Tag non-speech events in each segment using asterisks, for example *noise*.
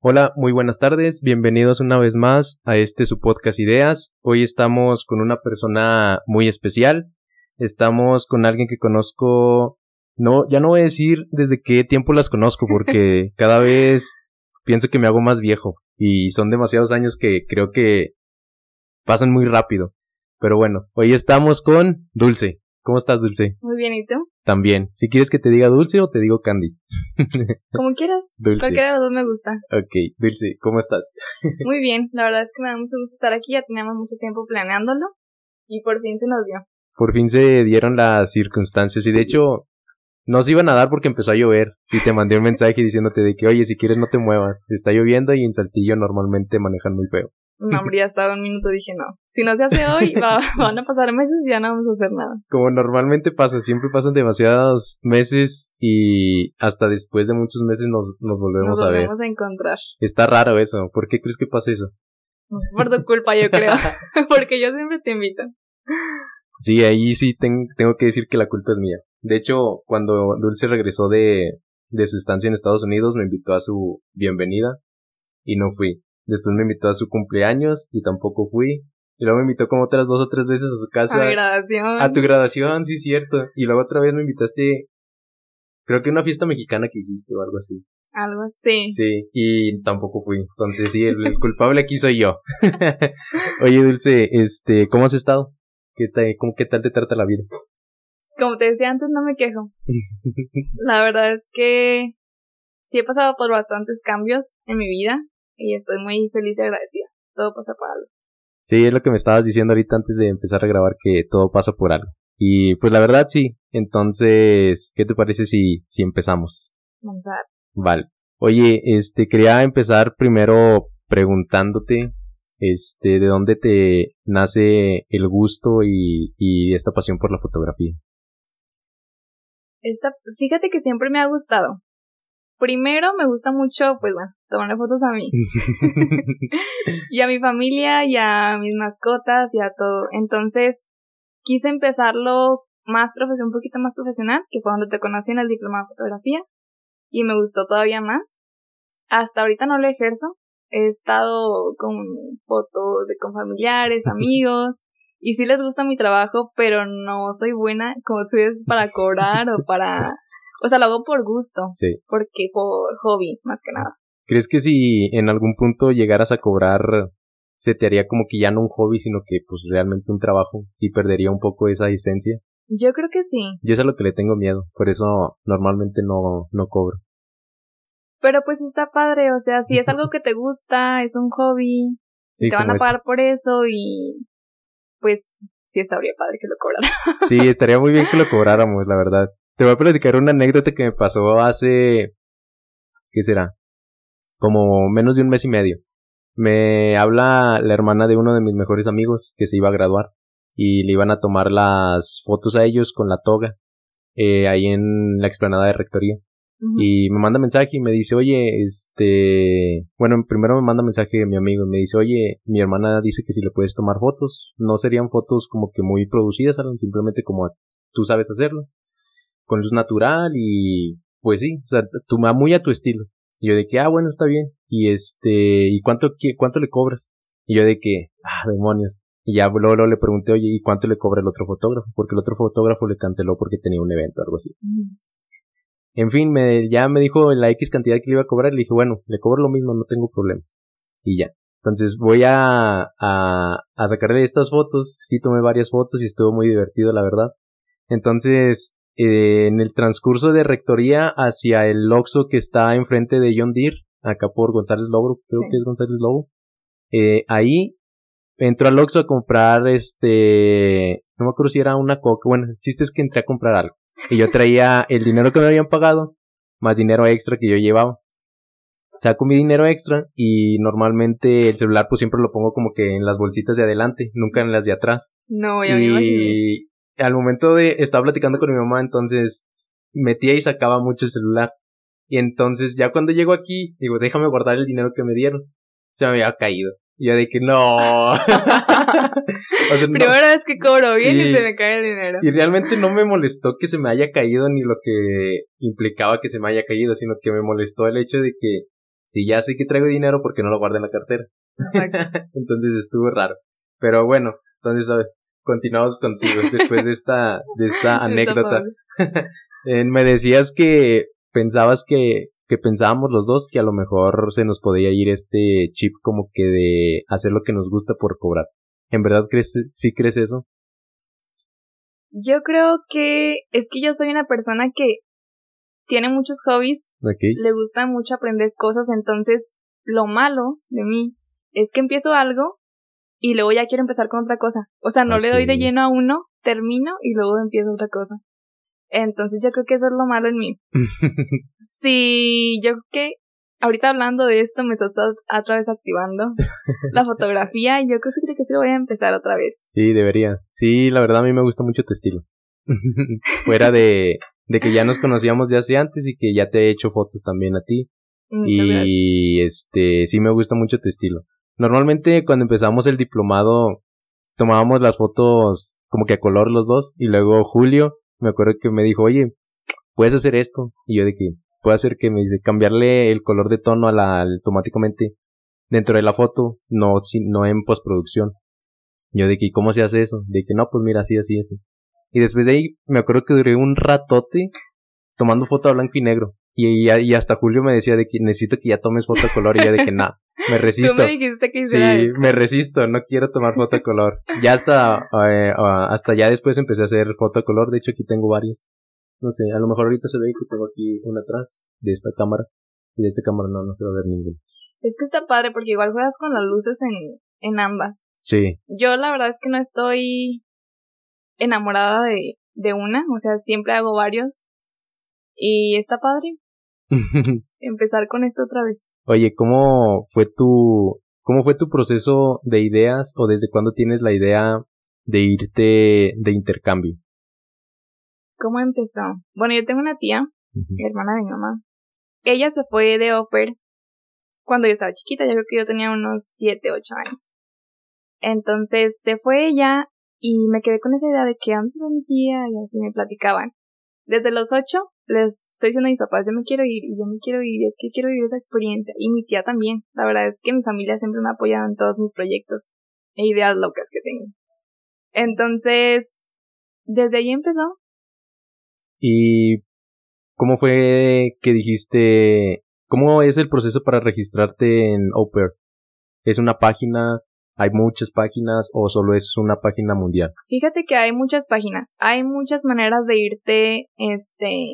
Hola, muy buenas tardes, bienvenidos una vez más a este su podcast Ideas. Hoy estamos con una persona muy especial. Estamos con alguien que conozco, no, ya no voy a decir desde qué tiempo las conozco porque *laughs* cada vez pienso que me hago más viejo y son demasiados años que creo que pasan muy rápido. Pero bueno, hoy estamos con Dulce. ¿Cómo estás, Dulce? Muy bien, ¿y tú? También. Si quieres que te diga Dulce o te digo Candy. *laughs* Como quieras. Dulce. Cualquiera de los dos me gusta. Ok, Dulce, ¿cómo estás? *laughs* Muy bien, la verdad es que me da mucho gusto estar aquí, ya teníamos mucho tiempo planeándolo y por fin se nos dio. Por fin se dieron las circunstancias y de hecho no se iban a dar porque empezó a llover y te mandé un mensaje diciéndote de que oye, si quieres no te muevas, está lloviendo y en Saltillo normalmente manejan muy feo. No, hombre, ya estaba un minuto dije no. Si no se hace hoy, va- *laughs* van a pasar meses y ya no vamos a hacer nada. Como normalmente pasa, siempre pasan demasiados meses y hasta después de muchos meses nos, nos volvemos Nos a ver. volvemos a encontrar. Está raro eso, ¿por qué crees que pasa eso? No es por tu culpa, yo creo. *laughs* *laughs* Porque yo siempre te invito. Sí, ahí sí ten- tengo que decir que la culpa es mía. De hecho, cuando Dulce regresó de, de su estancia en Estados Unidos, me invitó a su bienvenida y no fui. Después me invitó a su cumpleaños y tampoco fui. Y luego me invitó como otras dos o tres veces a su casa. a mi graduación. a tu graduación, sí, cierto. Y luego otra vez me invitaste, creo que una fiesta mexicana que hiciste o algo así. Algo así. Sí, y tampoco fui. Entonces, sí, el, el culpable aquí soy yo. *laughs* Oye, Dulce, este, ¿cómo has estado? ¿Qué tal, cómo, qué tal te trata la vida? Como te decía antes, no me quejo. *laughs* La verdad es que sí he pasado por bastantes cambios en mi vida y estoy muy feliz y agradecida. Todo pasa por algo. Sí, es lo que me estabas diciendo ahorita antes de empezar a grabar, que todo pasa por algo. Y pues la verdad sí. Entonces, ¿qué te parece si, si empezamos? Vamos a ver. Vale. Oye, este, quería empezar primero preguntándote, este, de dónde te nace el gusto y, y esta pasión por la fotografía. Esta, fíjate que siempre me ha gustado. Primero me gusta mucho, pues bueno, tomarle fotos a mí. *laughs* y a mi familia y a mis mascotas y a todo. Entonces, quise empezarlo más profesional, un poquito más profesional, que fue cuando te conocí en el diploma de fotografía. Y me gustó todavía más. Hasta ahorita no lo ejerzo. He estado con fotos de con familiares, *laughs* amigos. Y sí les gusta mi trabajo, pero no soy buena, como tú dices, para cobrar o para... O sea, lo hago por gusto, Sí. porque por hobby, más que nada. ¿Crees que si en algún punto llegaras a cobrar, se te haría como que ya no un hobby, sino que pues realmente un trabajo y perdería un poco esa esencia? Yo creo que sí. Yo es a lo que le tengo miedo, por eso normalmente no, no cobro. Pero pues está padre, o sea, si es algo *laughs* que te gusta, es un hobby, Sí, te van a este. pagar por eso y pues sí estaría padre que lo cobrara. Sí, *laughs* estaría muy bien que lo cobráramos, la verdad. Te voy a platicar una anécdota que me pasó hace, ¿qué será? Como menos de un mes y medio. Me habla la hermana de uno de mis mejores amigos que se iba a graduar y le iban a tomar las fotos a ellos con la toga eh, ahí en la explanada de rectoría. Y me manda mensaje y me dice, oye, este, bueno, primero me manda mensaje mi amigo y me dice, oye, mi hermana dice que si le puedes tomar fotos, no serían fotos como que muy producidas, Alan, simplemente como tú sabes hacerlas, con luz natural y pues sí, o sea, tú muy a tu estilo. Y yo de que, ah, bueno, está bien. Y este, ¿y cuánto, qui- cuánto le cobras? Y yo de que, ah, demonios. Y ya luego, luego le pregunté, oye, ¿y cuánto le cobra el otro fotógrafo? Porque el otro fotógrafo le canceló porque tenía un evento o algo así. En fin, me, ya me dijo la X cantidad que le iba a cobrar. Le dije, bueno, le cobro lo mismo, no tengo problemas. Y ya. Entonces voy a, a, a sacarle estas fotos. Sí tomé varias fotos y estuvo muy divertido, la verdad. Entonces, eh, en el transcurso de rectoría hacia el Oxxo que está enfrente de John Deere, acá por González Lobo, creo Sí. que es González Lobo. Eh, ahí entro al Oxxo a comprar este, no me acuerdo si era una coca. Bueno, el chiste es que entré a comprar algo. Y yo traía el dinero que me habían pagado, más dinero extra que yo llevaba. Saco mi dinero extra y normalmente el celular pues siempre lo pongo como que en las bolsitas de adelante, nunca en las de atrás. No, ya me imaginé. Al momento de, estaba platicando con mi mamá, entonces metía y sacaba mucho el celular. Y entonces ya cuando llego aquí, digo, déjame guardar el dinero que me dieron. Se me había caído. Y yo de que no. *laughs* O sea, no- Primera vez que cobro bien Sí. y se me cae el dinero. Y realmente no me molestó que se me haya caído ni lo que implicaba que se me haya caído, sino que me molestó el hecho de que Si ya sé que traigo dinero, porque no lo guardé en la cartera? *laughs* entonces estuvo raro. Pero bueno, entonces ver, continuamos contigo después de esta, de esta *laughs* anécdota. *laughs* Eh, me decías que pensabas que, que pensábamos los dos que a lo mejor se nos podía ir este chip como que de hacer lo que nos gusta por cobrar. ¿En verdad crees, sí crees eso? Yo creo que es que yo soy una persona que tiene muchos hobbies, le gusta mucho aprender cosas, entonces lo malo de mí es que empiezo algo y luego ya quiero empezar con otra cosa. O sea, no le doy de lleno a uno, termino y luego empiezo otra cosa. Entonces yo creo que eso es lo malo en mí. *laughs* sí, yo creo que ahorita hablando de esto me estás otra vez activando *laughs* la fotografía y yo creo que sí lo voy a empezar otra vez. Sí, deberías. Sí, la verdad a mí me gusta mucho tu estilo. *laughs* Fuera de, de que ya nos conocíamos de hace antes y que ya te he hecho fotos también a ti. y este, sí me gusta mucho tu estilo. Normalmente cuando empezamos el diplomado tomábamos las fotos como que a color los dos y luego Julio me acuerdo que me dijo, oye, puedes hacer esto. Y yo de que, puedo hacer que me dice, cambiarle el color de tono a la, automáticamente dentro de la foto, no, no en postproducción. Yo de que, ¿cómo se hace eso? De que no, pues mira, así, así, así. Y después de ahí, me acuerdo que duré un ratote tomando foto a blanco y negro. Y, y, hasta Julio me decía de que necesito que ya tomes foto a color y ya de que nada, me *laughs* resisto. Tú me dijiste que Sí, me resisto, no quiero tomar foto a color. Ya hasta, *laughs* eh, ah, hasta ya después empecé a hacer foto a color, de hecho aquí tengo varias. No sé, a lo mejor ahorita se ve que tengo aquí una atrás de esta cámara y de esta cámara no, no se va a ver ninguna. Es que está padre porque igual juegas con las luces en, en ambas. Sí. Yo la verdad es que no estoy enamorada de, de una, o sea, siempre hago varios y está padre. *laughs* Empezar con esto otra vez. Oye, ¿cómo fue tu cómo fue tu proceso de ideas o desde cuándo tienes la idea de irte de intercambio? ¿Cómo empezó? Bueno, yo tengo una tía, hermana de mi mamá. Ella se fue de Oper cuando yo estaba chiquita, yo creo que yo tenía unos 7, 8 años. Entonces se fue ella y me quedé con esa idea de que se va mi tía y así me platicaban. Desde los 8 les estoy diciendo a mis papás, yo me quiero ir y yo me quiero ir, es que quiero vivir esa experiencia. Y mi tía también. La verdad es que mi familia siempre me ha apoyado en todos mis proyectos e ideas locas que tengo. Entonces, desde ahí empezó. ¿Y cómo fue que dijiste, cómo es el proceso para registrarte en Oper? ¿Es una página? ¿Hay muchas páginas o solo es una página mundial? Fíjate que hay muchas páginas, hay muchas maneras de irte este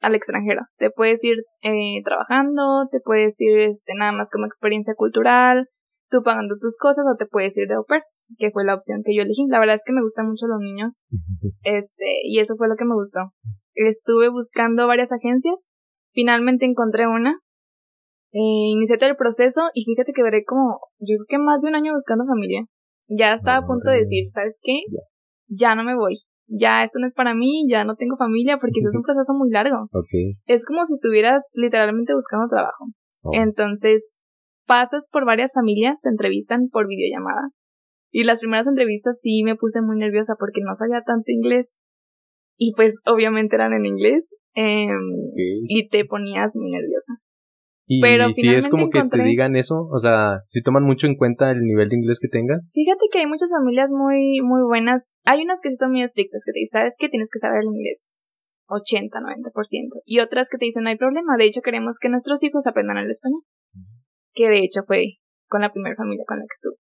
al extranjero. Te puedes ir eh, trabajando, te puedes ir este nada más como experiencia cultural, tú pagando tus cosas o te puedes ir de au pair, que fue la opción que yo elegí. La verdad es que me gustan mucho los niños. Este, y eso fue lo que me gustó. Estuve buscando varias agencias, finalmente encontré una eh, inicié todo el proceso y fíjate que veré como, yo creo que más de un año buscando familia. Ya estaba a punto de decir, ¿sabes qué? Ya no me voy. Ya esto no es para mí, ya no tengo familia porque es un *laughs* proceso muy largo. Es como si estuvieras literalmente buscando trabajo. Oh. Entonces, pasas por varias familias, te entrevistan por videollamada. Y las primeras entrevistas sí me puse muy nerviosa porque no sabía tanto inglés. Y pues obviamente eran en inglés. Eh, Y te ponías muy nerviosa. Y si es como que te digan eso, o sea, si toman mucho en cuenta el nivel de inglés que tengas. Fíjate que hay muchas familias muy, muy buenas. Hay unas que sí son muy estrictas, que te dicen, sabes que tienes que saber el inglés 80, 90%. Y otras que te dicen, no hay problema, de hecho queremos que nuestros hijos aprendan el español. Que de hecho fue con la primera familia con la que estuve.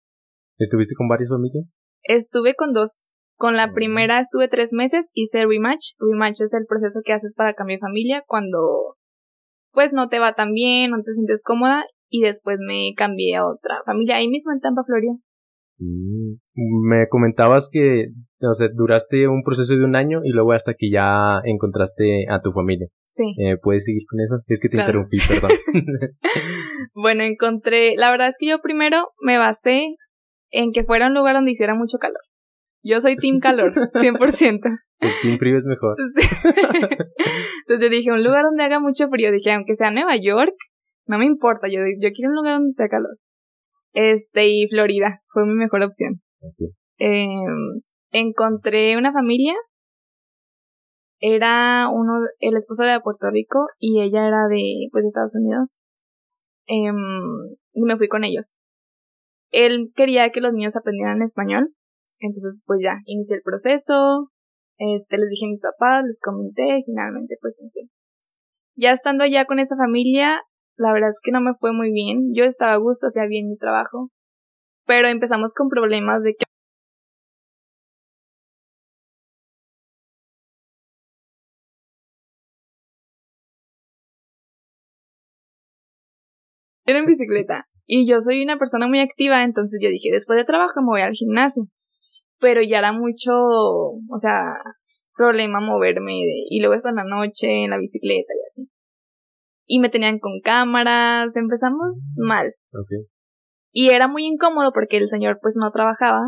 ¿Estuviste con varias familias? Estuve con dos. Con la primera estuve tres meses, hice rematch. Rematch es el proceso que haces para cambiar familia cuando pues no te va tan bien, no te sientes cómoda y después me cambié a otra familia ahí mismo en Tampa, Florida. Mm, me comentabas que, o sea, duraste un proceso de un año y luego hasta que ya encontraste a tu familia. Sí. Eh, ¿Puedes seguir con eso? Es que te interrumpí, perdón. *laughs* bueno, encontré, la verdad es que yo primero me basé en que fuera un lugar donde hiciera mucho calor. Yo soy Team Calor, *laughs* 100%. El Team Frío es mejor. Entonces yo dije, un lugar donde haga mucho frío. Dije, aunque sea Nueva York, no me importa. Yo, yo quiero un lugar donde esté calor. Este, y Florida fue mi mejor opción. Em, encontré una familia. Era uno, el esposo era de Puerto Rico y ella era de, pues, de Estados Unidos. em, y me fui con ellos. Él quería que los niños aprendieran español, entonces pues ya, inicié el proceso, este, les dije a mis papás, les comenté, finalmente pues me fui. Ya estando allá con esa familia, la verdad es que no me fue muy bien, yo estaba a gusto, hacía bien mi trabajo, pero empezamos con problemas de que era en bicicleta. Y yo soy una persona muy activa, entonces yo dije, después de trabajo me voy al gimnasio. Pero ya era mucho, o sea, problema moverme y luego hasta la noche en la bicicleta y así. Y me tenían con cámaras, empezamos mal. Y era muy incómodo porque el señor pues no trabajaba.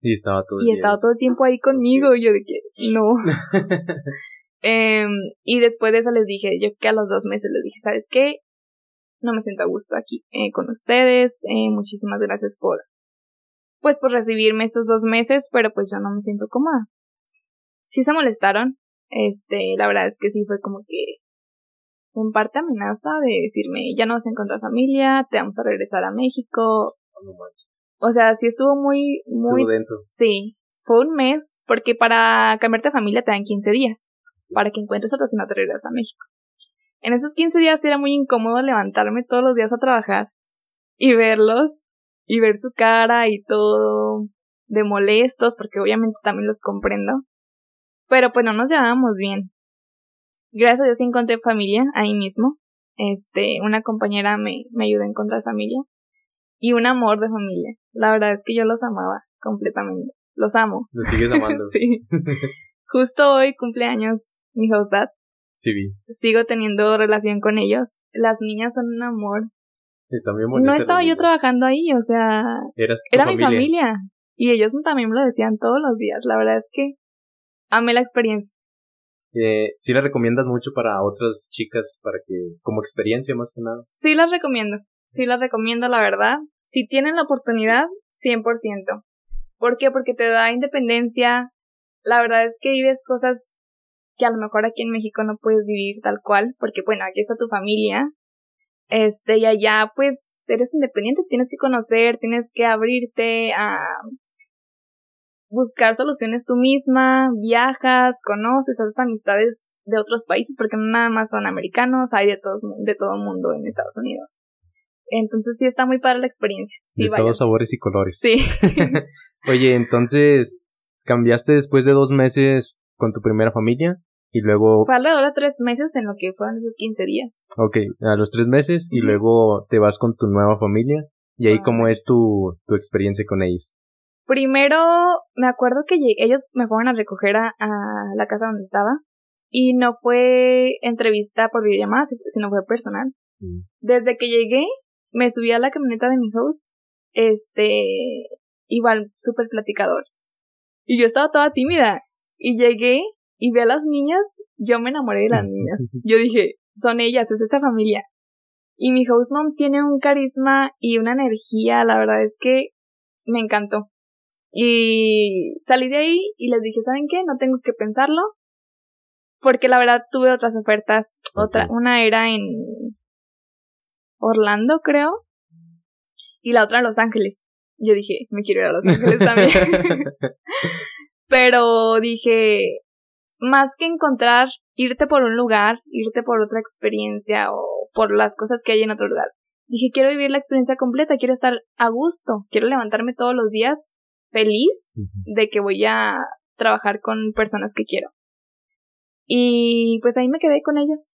Y estaba todo el Y estaba todo el tiempo ahí conmigo. Y yo de que, no. *laughs* Em, y después de eso les dije, yo que a los dos meses les dije, ¿sabes qué? no me siento a gusto aquí eh, con ustedes. Eh, muchísimas gracias por, pues, por recibirme estos dos meses, pero pues yo no me siento cómoda. Sí se molestaron. Este, la verdad es que sí fue como que en parte amenaza de decirme, ya no vas a encontrar familia, te vamos a regresar a México. O sea, sí estuvo muy, muy... Estuvo denso. Sí, fue un mes, porque para cambiarte de familia te dan 15 días, para que encuentres otra si no te regresas a México. En esos 15 días era muy incómodo levantarme todos los días a trabajar y verlos y ver su cara y todo de molestos, porque obviamente también los comprendo. Pero pues no nos llevábamos bien. Gracias a Dios encontré familia ahí mismo. Este, una compañera me, me ayudó a encontrar familia. Y un amor de familia. La verdad es que yo los amaba completamente. Los amo. Los sigues amando. *laughs* sí. Justo hoy cumpleaños mi host dad. Sí, vi. Sigo teniendo relación con ellos. Las niñas son un amor. Están bien bonitas. No estaba yo trabajando ahí, o sea, era mi familia. Y ellos también me lo decían todos los días. La verdad es que amé la experiencia. Eh, ¿Sí la recomiendas mucho para otras chicas, para que, como experiencia más que nada? Sí las recomiendo. Sí las recomiendo, la verdad. Si tienen la oportunidad, 100%. ¿Por qué? Porque te da independencia. La verdad es que vives cosas que a lo mejor aquí en México no puedes vivir tal cual, porque bueno, aquí está tu familia, este, y allá pues eres independiente, tienes que conocer, tienes que abrirte a buscar soluciones tú misma, viajas, conoces, haces amistades de otros países, porque no nada más son americanos, hay de todos, de todo mundo en Estados Unidos. Entonces sí está muy padre la experiencia. de todos sabores y colores. Sí. *laughs* Oye, entonces, ¿cambiaste después de dos meses con tu primera familia y luego... Fue alrededor de tres meses en lo que fueron esos 15 días. Ok, a los tres meses y luego te vas con tu nueva familia y ahí cómo es tu, tu experiencia con ellos. Primero me acuerdo que ellos me fueron a recoger a, la casa donde estaba y no fue entrevista por videollamada, sino fue personal. Mm. Desde que llegué, me subí a la camioneta de mi host, este, igual súper platicador. Y yo estaba toda tímida y llegué y vi a las niñas, yo me enamoré de las niñas. *laughs* Yo dije, son ellas, es esta familia. Y mi host mom tiene un carisma y una energía, la verdad es que me encantó. Y salí de ahí y les dije, ¿saben qué? No tengo que pensarlo. Porque la verdad tuve otras ofertas. Otra, una era en Orlando, creo. Y la otra en Los Ángeles. Yo dije, me quiero ir a Los Ángeles también. *laughs* *laughs* Pero dije, más que encontrar irte por un lugar, irte por otra experiencia o por las cosas que hay en otro lugar. Dije, quiero vivir la experiencia completa, quiero estar a gusto, quiero levantarme todos los días feliz de que voy a trabajar con personas que quiero. Y pues ahí me quedé con ellos.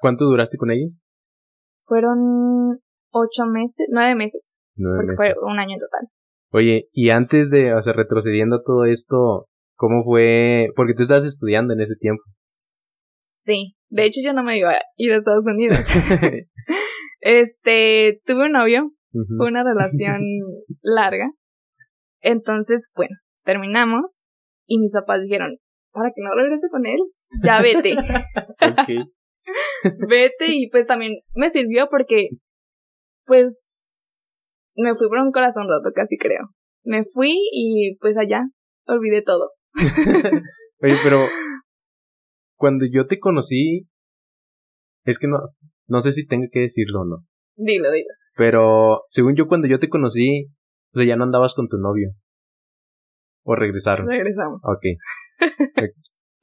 ¿Cuánto duraste con ellos? Fueron ocho meses, nueve meses. porque fue un año en total. Oye, y antes de, o sea, retrocediendo todo esto, ¿cómo fue? Porque tú estabas estudiando en ese tiempo. Sí, de hecho yo no me iba a ir a Estados Unidos. *laughs* este, tuve un novio, fue una relación *laughs* larga. Entonces, bueno, terminamos y mis papás dijeron, para que no regrese con él, ya vete. *laughs* vete y pues también me sirvió porque pues me fui por un corazón roto, casi creo. Me fui y pues allá olvidé todo. *laughs* Oye, pero cuando yo te conocí, es que no, no sé si tengo que decirlo o no. Dilo, dilo. Pero, según yo, cuando yo te conocí, o sea, ya no andabas con tu novio. O regresaron. Regresamos. Ok.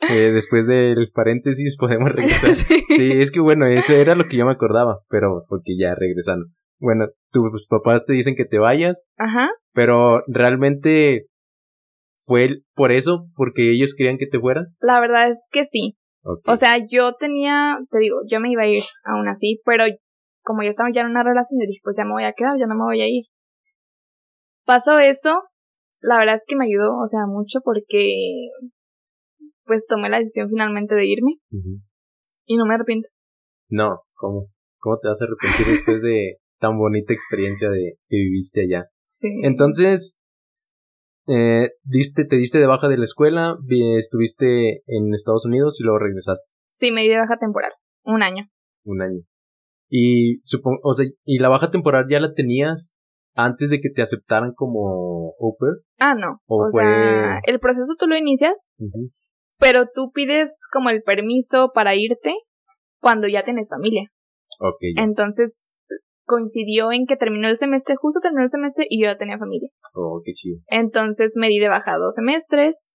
Eh, después del paréntesis podemos *laughs* regresar. sí. Sí, es que bueno, eso era lo que yo me acordaba, pero porque ya regresaron. Bueno, tus papás te dicen que te vayas, Ajá. pero realmente fue el- por eso, porque ellos querían que te fueras. La verdad es que sí. O sea, yo tenía, te digo, yo me iba a ir aún así, pero como yo estaba ya en una relación, yo dije, pues ya me voy a quedar, ya no me voy a ir. Pasó eso, la verdad es que me ayudó, o sea, mucho porque pues tomé la decisión finalmente de irme y no me arrepiento. No, ¿cómo? ¿Cómo te vas a arrepentir después de tan bonita experiencia de que viviste allá? Sí. Entonces, eh, diste, te diste de baja de la escuela, vi- estuviste en Estados Unidos y luego regresaste Sí, me di de baja temporal, un año. un año. Y supongo, o sea, y la baja temporal ya la tenías antes de que te aceptaran como au pair. Ah, no. ¿O O, fue- sea, el proceso tú lo inicias, pero tú pides como el permiso para irte cuando ya tienes familia. Ok, ya. Entonces coincidió en que terminó el semestre, justo terminó el semestre y yo ya tenía familia. Oh, qué chido. Entonces me di de baja dos semestres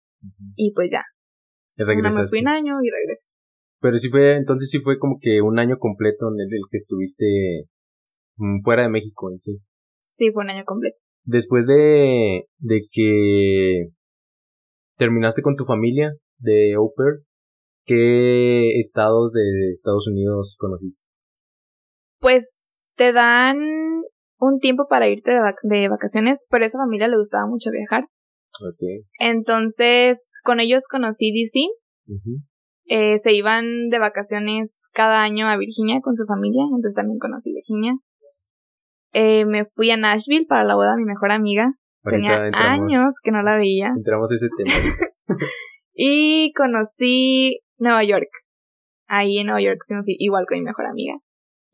y pues ya. Y Una me regresaste. fui un año y regresé. Pero sí fue, entonces sí fue como que un año completo en el, el que estuviste mm, fuera de México en sí. Sí, fue un año completo. Después de, de que terminaste con tu familia de au pair, ¿qué estados de Estados Unidos conociste? Pues te dan un tiempo para irte de, vac- de vacaciones, pero a esa familia le gustaba mucho viajar. Entonces con ellos conocí DC. Eh, se iban de vacaciones cada año a Virginia con su familia, entonces también conocí Virginia. Eh, me fui a Nashville para la boda de mi mejor amiga. Ahorita Tenía entramos- años que no la veía. Entramos a ese tema. *laughs* Y conocí Nueva York. Ahí en Nueva York sí me fui igual con mi mejor amiga.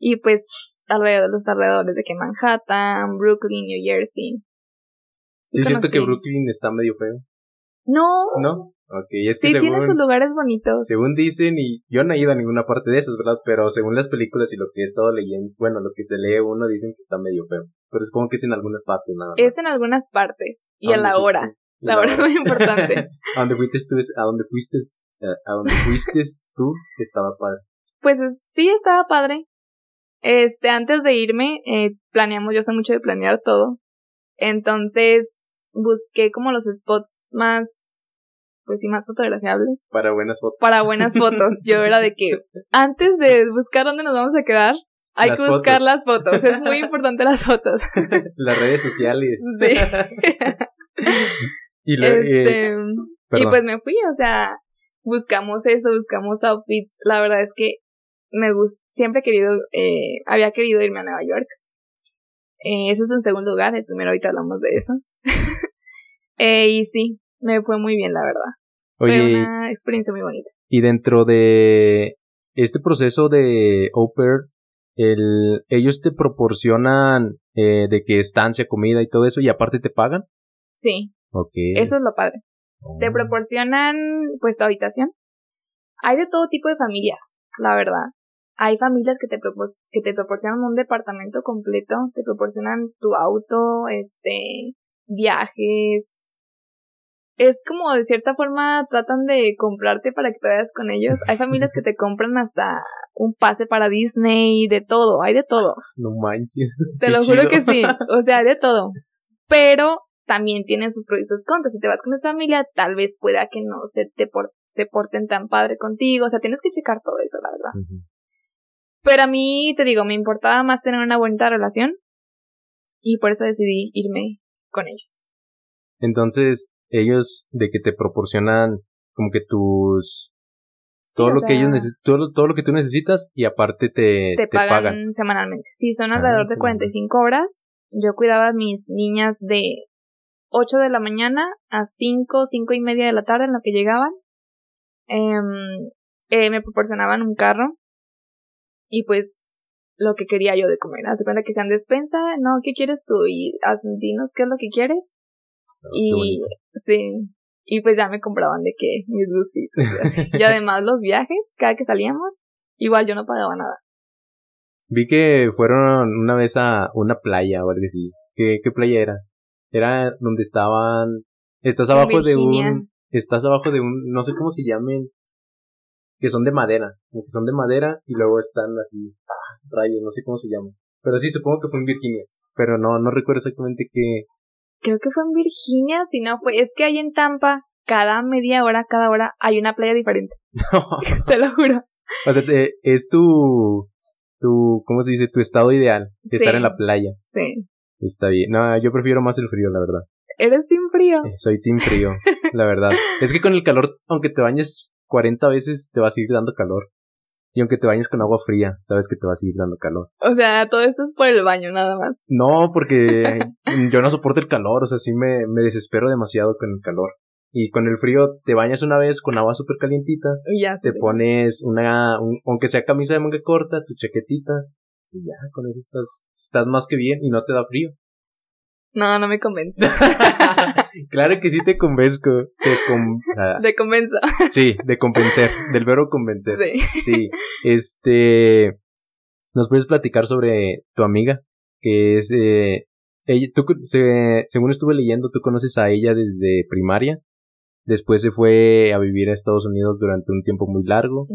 Y pues alrededor, los alrededores de que Manhattan, Brooklyn, New Jersey. Sí, es cierto que. Brooklyn está medio feo, No. ¿no? Ok, es que Sí, según, tiene sus lugares bonitos. según dicen, y yo no he ido a ninguna parte de esas, ¿verdad? Pero según las películas y lo que he estado leyendo, bueno, lo que se lee uno dicen que está medio feo. Pero supongo que es en algunas partes nada más. Es en algunas partes. Y ¿A a la hora. fuiste? La hora es muy importante. *laughs* a donde fuiste tú, a donde fuiste, a donde fuiste tú, estaba padre. Pues es- sí, estaba padre. Este, antes de irme, eh, planeamos, yo sé mucho de planear todo. Entonces, busqué como los spots más, pues sí, más fotografiables Para buenas fotos. para buenas fotos. Yo era de que antes de buscar dónde nos vamos a quedar, hay Las que buscar fotos. las fotos. Es muy *laughs* importante las fotos. *laughs* Las redes sociales. Sí. *laughs* y eh, Este, y pues me fui, o sea, buscamos eso, buscamos outfits. La verdad es que me gusta, siempre he querido, eh, había querido irme a Nueva York. Eh, ese es en segundo lugar, el primero ahorita hablamos de eso. *laughs* eh, y sí, me fue muy bien, la verdad. oye, fue una experiencia muy bonita. y dentro de este proceso de au pair, el, ellos te proporcionan eh, de que estancia, comida y todo eso, y aparte te pagan. Sí, Ok. eso es lo padre. Oh. Te proporcionan, pues, tu habitación. Hay de todo tipo de familias, la verdad. Hay familias que te, propos- que te proporcionan un departamento completo, te proporcionan tu auto, este, viajes. Es como de cierta forma tratan de comprarte para que te vayas con ellos. Hay familias que te *laughs* compran hasta un pase para Disney, de todo, hay de todo. No manches. *laughs* Te lo juro que sí. *laughs* O sea, hay de todo. Pero también tiene sus pros y sus contras. Si te vas con esa familia, tal vez pueda que no se te por- se porten tan padre contigo. O sea, tienes que checar todo eso, la verdad. Pero a mí, te digo, me importaba más tener una bonita relación. Y por eso decidí irme con ellos. Entonces, ellos de que te proporcionan como que tus Sí, todo lo que ellos todo, todo lo que tú necesitas y aparte te, te, pagan, semanalmente. Sí, son Ah, alrededor de semanal. 45 horas. Yo cuidaba a mis niñas de 8 de la mañana a 5, 5 y media de la tarde en lo que llegaban. Em, eh, me proporcionaban un carro y pues lo que quería yo de comer. Haz de cuenta que sean despensa, no, ¿qué quieres tú? Y haz, dinos qué es lo que quieres. Ah, qué y sí, y pues ya me compraban de que mis gustitos. y además los viajes, cada que salíamos, igual yo no pagaba nada. Vi que fueron una vez a una playa o algo así. ¿Qué, qué playa era? Era donde estaban... Estás abajo de un... Estás abajo de un... No sé cómo se llamen. Que son de madera. Como que son de madera y luego están así... Ah, rayos, no sé cómo se llaman. Pero sí, supongo que fue en Virginia. Pero no, no recuerdo exactamente qué... Creo que fue en Virginia, si no fue. Es que ahí en Tampa, cada media hora, cada hora, hay una playa diferente. *laughs* *laughs* Te lo juro. o sea, te- es tu... Tu... ¿Cómo se dice? Tu estado ideal. Estar Sí. en la playa. Sí. Está bien. No, yo prefiero más el frío, la verdad. ¿Eres team frío? Eh, Soy team frío, la verdad. *laughs* Es que con el calor, aunque te bañes 40 veces, te va a seguir dando calor. Y aunque te bañes con agua fría, sabes que te va a seguir dando calor. O sea, todo esto es por el baño, nada más. No, porque *laughs* yo no soporto el calor, o sea, sí me, me desespero demasiado con el calor. Y con el frío, te bañas una vez con agua súper calientita, Y ya te pones una, un- aunque sea camisa de manga corta, tu chaquetita, y ya, con eso estás, estás más que bien y no te da frío. No, no me convence. *laughs* claro que sí te convenzco, te con- ah, Te convenzo. sí, de convencer, del verbo convencer. Sí. Sí, este, ¿nos puedes platicar sobre tu amiga? Que es, eh, ella, tú, se- según estuve leyendo, tú conoces a ella desde primaria. Después se fue a vivir a Estados Unidos durante un tiempo muy largo.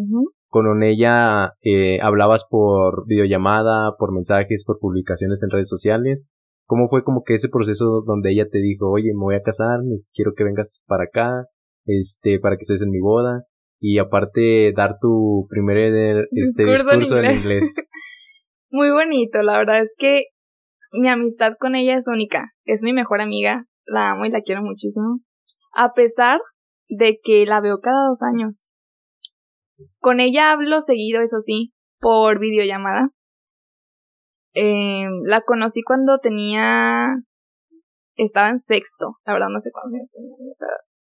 Con ella eh, hablabas por videollamada, por mensajes, por publicaciones en redes sociales. ¿Cómo fue como que ese proceso donde ella te dijo, oye, me voy a casar, quiero que vengas para acá, este, para que estés en mi boda? Y aparte dar tu primer este, Discurso en discurso en inglés. inglés. *laughs* Muy bonito, la verdad es que mi amistad con ella es única. Es mi mejor amiga, la amo y la quiero muchísimo. A pesar de que la veo cada dos años. Con ella hablo seguido, eso sí, por videollamada. Eh, la conocí cuando tenía... Estaba en sexto, la verdad no sé cuántos años tenía en, esa,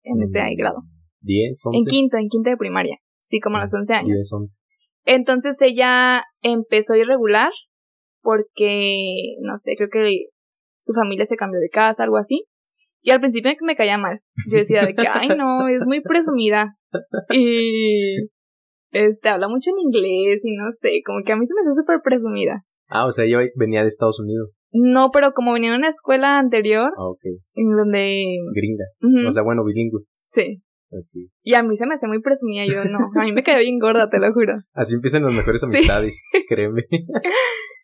en ese grado. 10, 11. En quinto, en quinto de primaria. Sí, como a los 11 años. 10, 11. Entonces ella empezó irregular porque, no sé, creo que su familia se cambió de casa, algo así. Y al principio me caía mal. Yo decía de que, ay, no, es muy presumida. Y, este, habla mucho en inglés y no sé, como que a mí se me hace súper presumida. Ah, o sea, ella venía de Estados Unidos. No, pero como venía de una escuela anterior, Ah, ok. en donde... Gringa. O sea, bueno, bilingüe. sí. Y a mí se me hace muy presumida. Yo no, a mí me caía bien gorda, te lo juro. Así empiezan las mejores Sí. amistades, *laughs* créeme.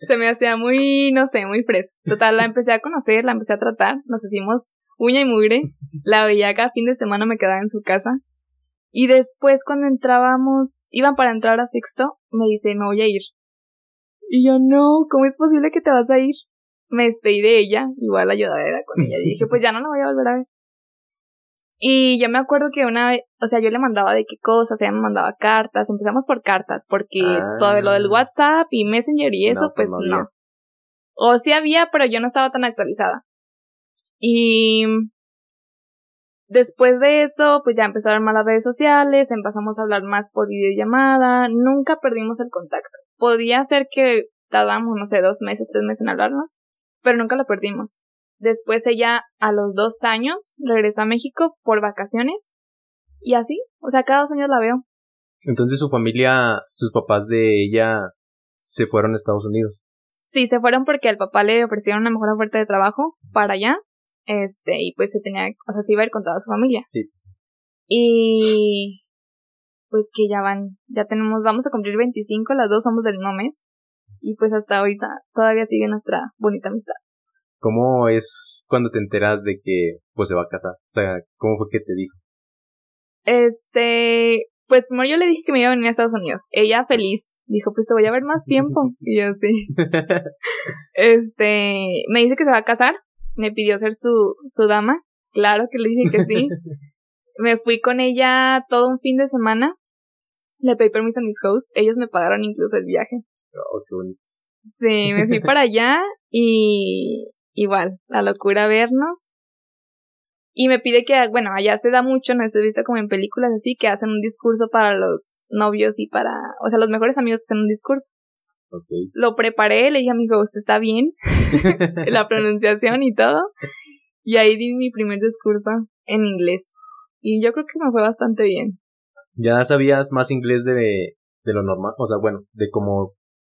se me hacía muy, no sé, muy fresa. Total, la empecé a conocer, la empecé a tratar, nos hicimos uña y mugre, *laughs* la veía cada fin de semana, me quedaba en su casa. Y después cuando entrábamos, iban para entrar a sexto, me dice, me voy a ir. Y yo, no, ¿cómo es posible que te vas a ir? Me despedí de ella, igual la ayudadera con ella, y dije, pues ya no la voy a volver a ver. Y yo me acuerdo que una vez, o sea, yo le mandaba de qué cosas, ella me mandaba cartas, empezamos por cartas, porque Ah. todo lo del WhatsApp y Messenger y eso, No, pues pues no no. había. O sí había, pero yo no estaba tan actualizada. Y después de eso, pues ya empezaron más las redes sociales, empezamos a hablar más por videollamada, nunca perdimos el contacto. Podía ser que tardamos, no sé, dos meses, tres meses en hablarnos, pero nunca lo perdimos. Después ella, a los dos años, regresó a México por vacaciones. Y así, o sea, cada dos años la veo. Entonces su familia, sus papás de ella se fueron a Estados Unidos. Sí, se fueron porque al papá le ofrecieron una mejor oferta de trabajo para allá. Este, y pues se tenía, o sea, se iba a ir con toda su familia. Sí. Y pues que ya van, ya tenemos, vamos a cumplir 25, las dos somos del mismo mes. Y pues hasta ahorita todavía sigue nuestra bonita amistad. ¿Cómo es cuando te enteras de que pues se va a casar? O sea, ¿cómo fue que te dijo? Este, pues primero yo le dije que me iba a venir a Estados Unidos. Ella feliz, dijo, pues te voy a ver más tiempo. *laughs* Y yo sí. Este, me dice que se va a casar, me pidió ser su, su dama. Claro que le dije que sí. *laughs* me fui con ella todo un fin de semana. Le pedí permiso a mis hosts, ellos me pagaron incluso el viaje. Oh, qué. Sí, me fui para *laughs* allá y igual, la locura vernos. Y me pide que, bueno, allá se da mucho, no sé, he visto como en películas así, que hacen un discurso para los novios y para, o sea, los mejores amigos hacen un discurso. Ok. Lo preparé, le dije a mi ¿usted está bien? *laughs* la pronunciación y todo. Y ahí di mi primer discurso en inglés. Y yo creo que me fue bastante bien. ¿Ya sabías más inglés de, de lo normal? O sea, bueno, de como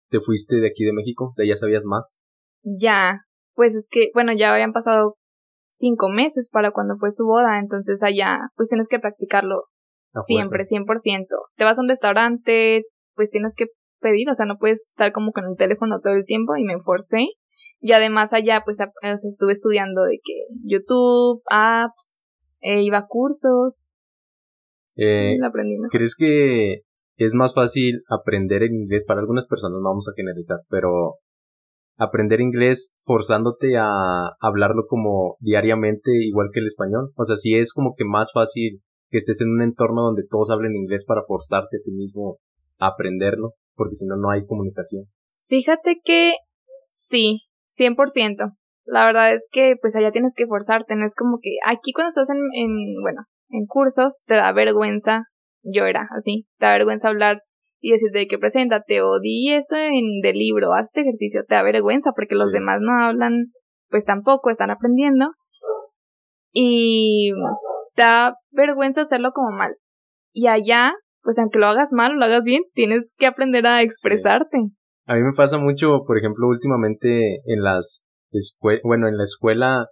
te fuiste de aquí de México? O sea, ¿ya sabías más? Ya, pues es que, bueno, ya habían pasado cinco meses para cuando fue su boda, entonces allá, pues tienes que practicarlo siempre, 100%. Te vas a un restaurante, pues tienes que pedir, o sea, no puedes estar como con el teléfono todo el tiempo y me forcé. Y además allá, pues, estuve estudiando de que YouTube, apps, eh, iba a cursos. Eh, ¿Crees que es más fácil aprender en inglés? Para algunas personas, no vamos a generalizar, pero aprender inglés forzándote a hablarlo como diariamente, igual que el español. O sea, si es como que más fácil que estés en un entorno donde todos hablen inglés para forzarte a ti mismo a aprenderlo, porque si no, no hay comunicación. Fíjate que sí, 100%. La verdad es que pues allá tienes que forzarte, no es como que aquí cuando estás en, en bueno, en cursos te da vergüenza, yo era así, te da vergüenza hablar y decirte que preséntate o di esto en del libro, haz este ejercicio, te da vergüenza porque los demás no hablan, pues tampoco están aprendiendo y te da vergüenza hacerlo como mal. Y allá, pues aunque lo hagas mal o lo hagas bien, tienes que aprender a expresarte. A mí me pasa mucho, por ejemplo, últimamente en las escuelas, bueno, en la escuela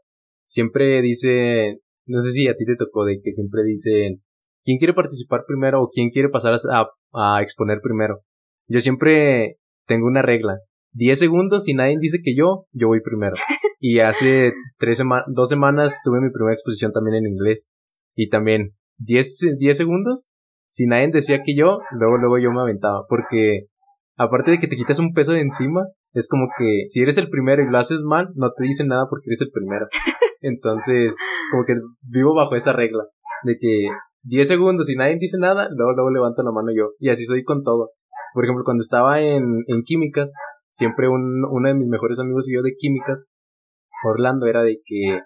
siempre dice, no sé si a ti te tocó de que siempre dicen, ¿quién quiere participar primero o quién quiere pasar a, a exponer primero? Yo siempre tengo una regla. 10 segundos y nadie dice que yo, yo voy primero. Y hace tres dos semanas tuve mi primera exposición también en inglés. Y también 10, 10 segundos, si nadie decía que yo, luego, luego yo me aventaba. Porque aparte de que te quitas un peso de encima, es como que si eres el primero y lo haces mal, no te dicen nada porque eres el primero. *laughs* Entonces, como que vivo bajo esa regla. De que 10 segundos y nadie dice nada, luego, luego levanto la mano yo. Y así soy con todo. Por ejemplo, cuando estaba en, en químicas, siempre un, uno de mis mejores amigos y yo de químicas, Orlando, era de que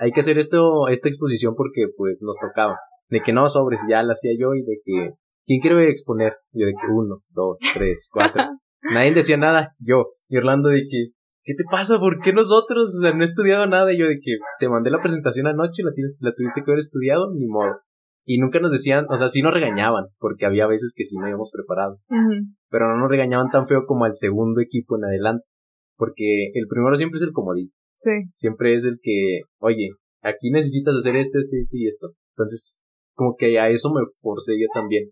hay que hacer esto, esta exposición porque pues nos tocaba. De que no sobres, ya la hacía yo y de que, ¿quién quiere exponer? Yo de que uno, dos, tres, cuatro. *laughs* Nadie decía nada, yo. Y Orlando de que, ¿qué te pasa? ¿Por qué nosotros? O sea, no he estudiado nada. Y yo de que te mandé la presentación anoche, la, tienes, la tuviste que haber estudiado, ni modo. Y nunca nos decían, o sea, sí nos regañaban, porque había veces que sí no íbamos preparados. Pero no nos regañaban tan feo como al segundo equipo en adelante. Porque el primero siempre es el comodín. Sí. Siempre es el que, oye, aquí necesitas hacer esto, esto, esto y esto. Entonces, como que a eso me forcé yo también.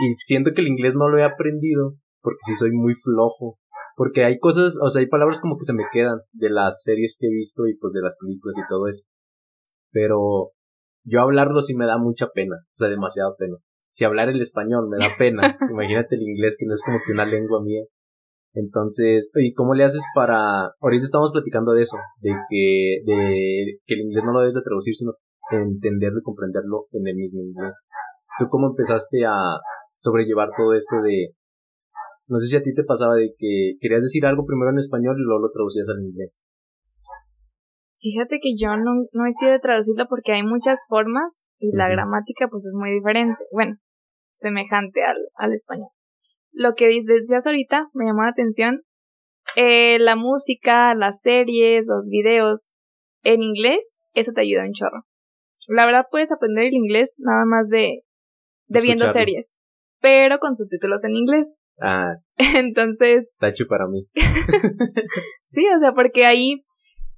Y siento que el inglés no lo he aprendido, porque sí soy muy flojo. Porque hay cosas, o sea, hay palabras como que se me quedan de las series que he visto y pues de las películas y todo eso. Pero yo hablarlo sí me da mucha pena, o sea, demasiada pena. Si hablar el español me da pena, *laughs* imagínate el inglés que no es como que una lengua mía. Entonces, ¿y cómo le haces para, ahorita estamos platicando de eso, de que, de que el inglés no lo debes de traducir, sino entenderlo y comprenderlo en el mismo inglés. ¿Tú cómo empezaste a sobrellevar todo esto de, no sé si a ti te pasaba de que querías decir algo primero en español y luego lo traducías al inglés? Fíjate que yo no, no he sido de traducirlo porque hay muchas formas y la gramática pues es muy diferente. Bueno, semejante al, al español. Lo que decías ahorita me llamó la atención. Eh, la música, las series, los videos en inglés, eso te ayuda un chorro. La verdad puedes aprender el inglés nada más de, de viendo series, pero con subtítulos en inglés. Ah. *laughs* Entonces. Tacho para mí. *laughs* sí, o sea, porque ahí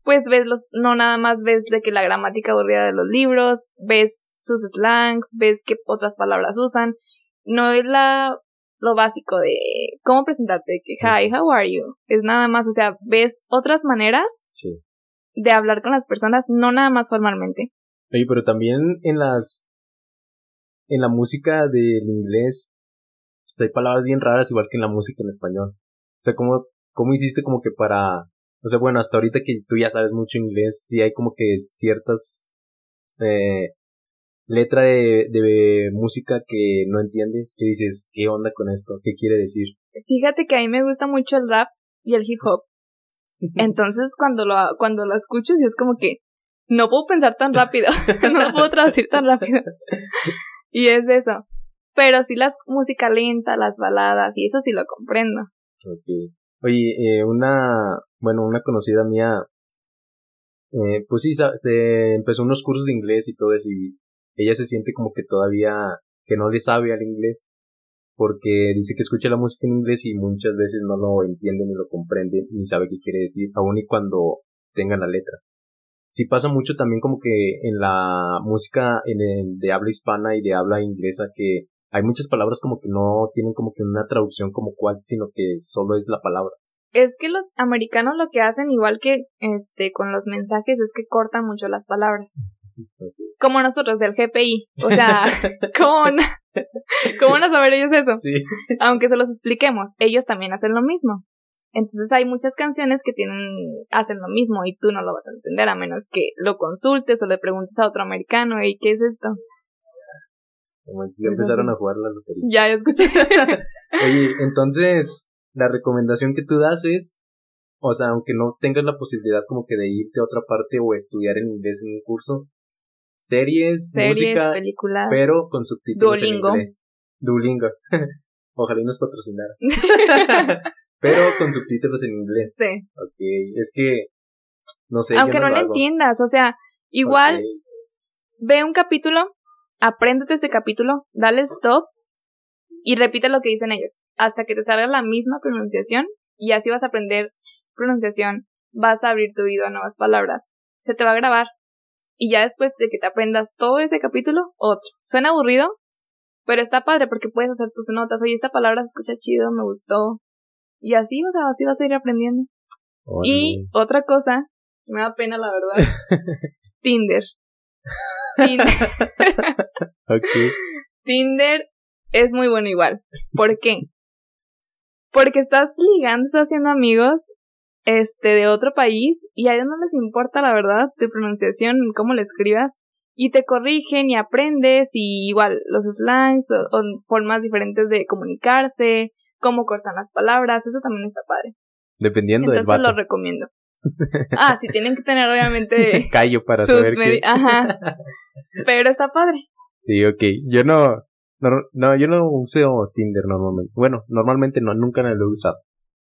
pues ves los, no nada más ves de que la gramática aburrida de los libros, ves sus slangs, ves qué otras palabras usan, no es la, lo básico de cómo presentarte, que hi, how are you, es nada más, o sea, ves otras maneras de hablar con las personas, no nada más formalmente. Oye, pero también en las, en la música del inglés, o sea, hay palabras bien raras igual que en la música en español. O sea, ¿cómo, cómo hiciste como que para o sea, bueno, hasta ahorita que tú ya sabes mucho inglés, sí hay como que ciertas eh, letra de, de música que no entiendes, que dices, ¿qué onda con esto? ¿Qué quiere decir? Fíjate que a mí me gusta mucho el rap y el hip hop. *laughs* Entonces cuando lo, cuando lo escucho, sí es como que no puedo pensar tan rápido, *laughs* no puedo traducir tan rápido. y es eso. Pero sí las música lenta, las baladas, y eso sí lo comprendo. Okay. Oye, eh, una, bueno, una conocida mía, eh, pues sí, se empezó unos cursos de inglés y todo eso y ella se siente como que todavía, que no le sabe al inglés. porque dice que escucha la música en inglés y muchas veces no lo entiende ni lo comprende ni sabe qué quiere decir, aun y cuando tenga la letra. Sí pasa mucho también como que en la música en el de habla hispana y de habla inglesa que hay muchas palabras como que no tienen como que una traducción como cual, sino que solo es la palabra. Es que los americanos lo que hacen igual que este con los mensajes es que cortan mucho las palabras. Como nosotros del GPI. O sea, *laughs* ¿cómo, no, ¿cómo no saber ellos eso? Sí. Aunque se los expliquemos, ellos también hacen lo mismo. Entonces hay muchas canciones que tienen, hacen lo mismo y tú no lo vas a entender a menos que lo consultes o le preguntes a otro americano, ¿y qué es esto? Ya empezaron a jugar la lotería. Ya, ya escuché. *laughs* Oye, entonces, la recomendación que tú das es, o sea, aunque no tengas la posibilidad como que de irte a otra parte o estudiar en inglés en un curso, series, Series, música, películas. pero con subtítulos Duolingo. en inglés. Duolingo. *laughs* Ojalá y nos patrocinara. *laughs* pero con subtítulos en inglés. Sí. Ok, es que, no sé. yo Aunque no, lo lo hago. entiendas, o sea, igual ve un capítulo, apréndete ese capítulo, dale stop y repite lo que dicen ellos hasta que te salga la misma pronunciación y así vas a aprender pronunciación, vas a abrir tu oído a nuevas palabras, se te va a grabar y ya después de que te aprendas todo ese capítulo, otro. Suena aburrido, pero está padre porque puedes hacer tus notas, oye, esta palabra se escucha chido, me gustó y así, o sea, así vas a ir aprendiendo. Y Órale. otra cosa, me da pena la verdad, *laughs* Tinder. Tinder. *laughs* Ok. Tinder es muy bueno igual. ¿Por qué? Porque estás ligando, estás haciendo amigos este de otro país y a ellos no les importa la verdad tu pronunciación, cómo lo escribas y te corrigen y aprendes y igual los slangs o, o formas diferentes de comunicarse, cómo cortan las palabras, eso también está padre. Dependiendo Entonces del lo vato. recomiendo. Ah, sí tienen que tener obviamente *laughs* Callo para sus saber que... Ajá. *laughs* Pero está padre. Sí, ok. Yo no, no, no, yo no uso Tinder normalmente. Bueno, normalmente no, nunca lo he usado.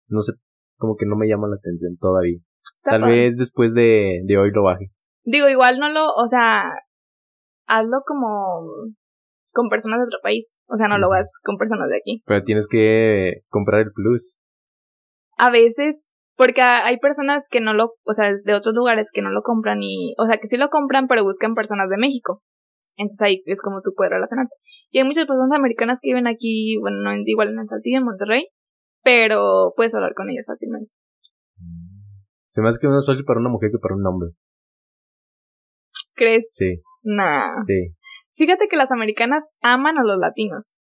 No sé, como que no me llama la atención todavía. Está Tal padre. vez después de, de hoy lo baje. Digo, igual no lo, o sea, hazlo como con personas de otro país. O sea, no lo hagas con personas de aquí. Pero tienes que comprar el plus. A veces, porque hay personas que no lo, o sea, de otros lugares que no lo compran y, o sea, que sí lo compran, pero buscan personas de México. Entonces ahí es como tú puedes relacionarte. Y hay muchas personas americanas que viven aquí, bueno, no igual en el Saltillo, en Monterrey, pero puedes hablar con ellos fácilmente. Se me hace que es más fácil para una mujer que para un hombre. ¿Crees? Sí, Nah. sí. Fíjate que las americanas aman a los latinos.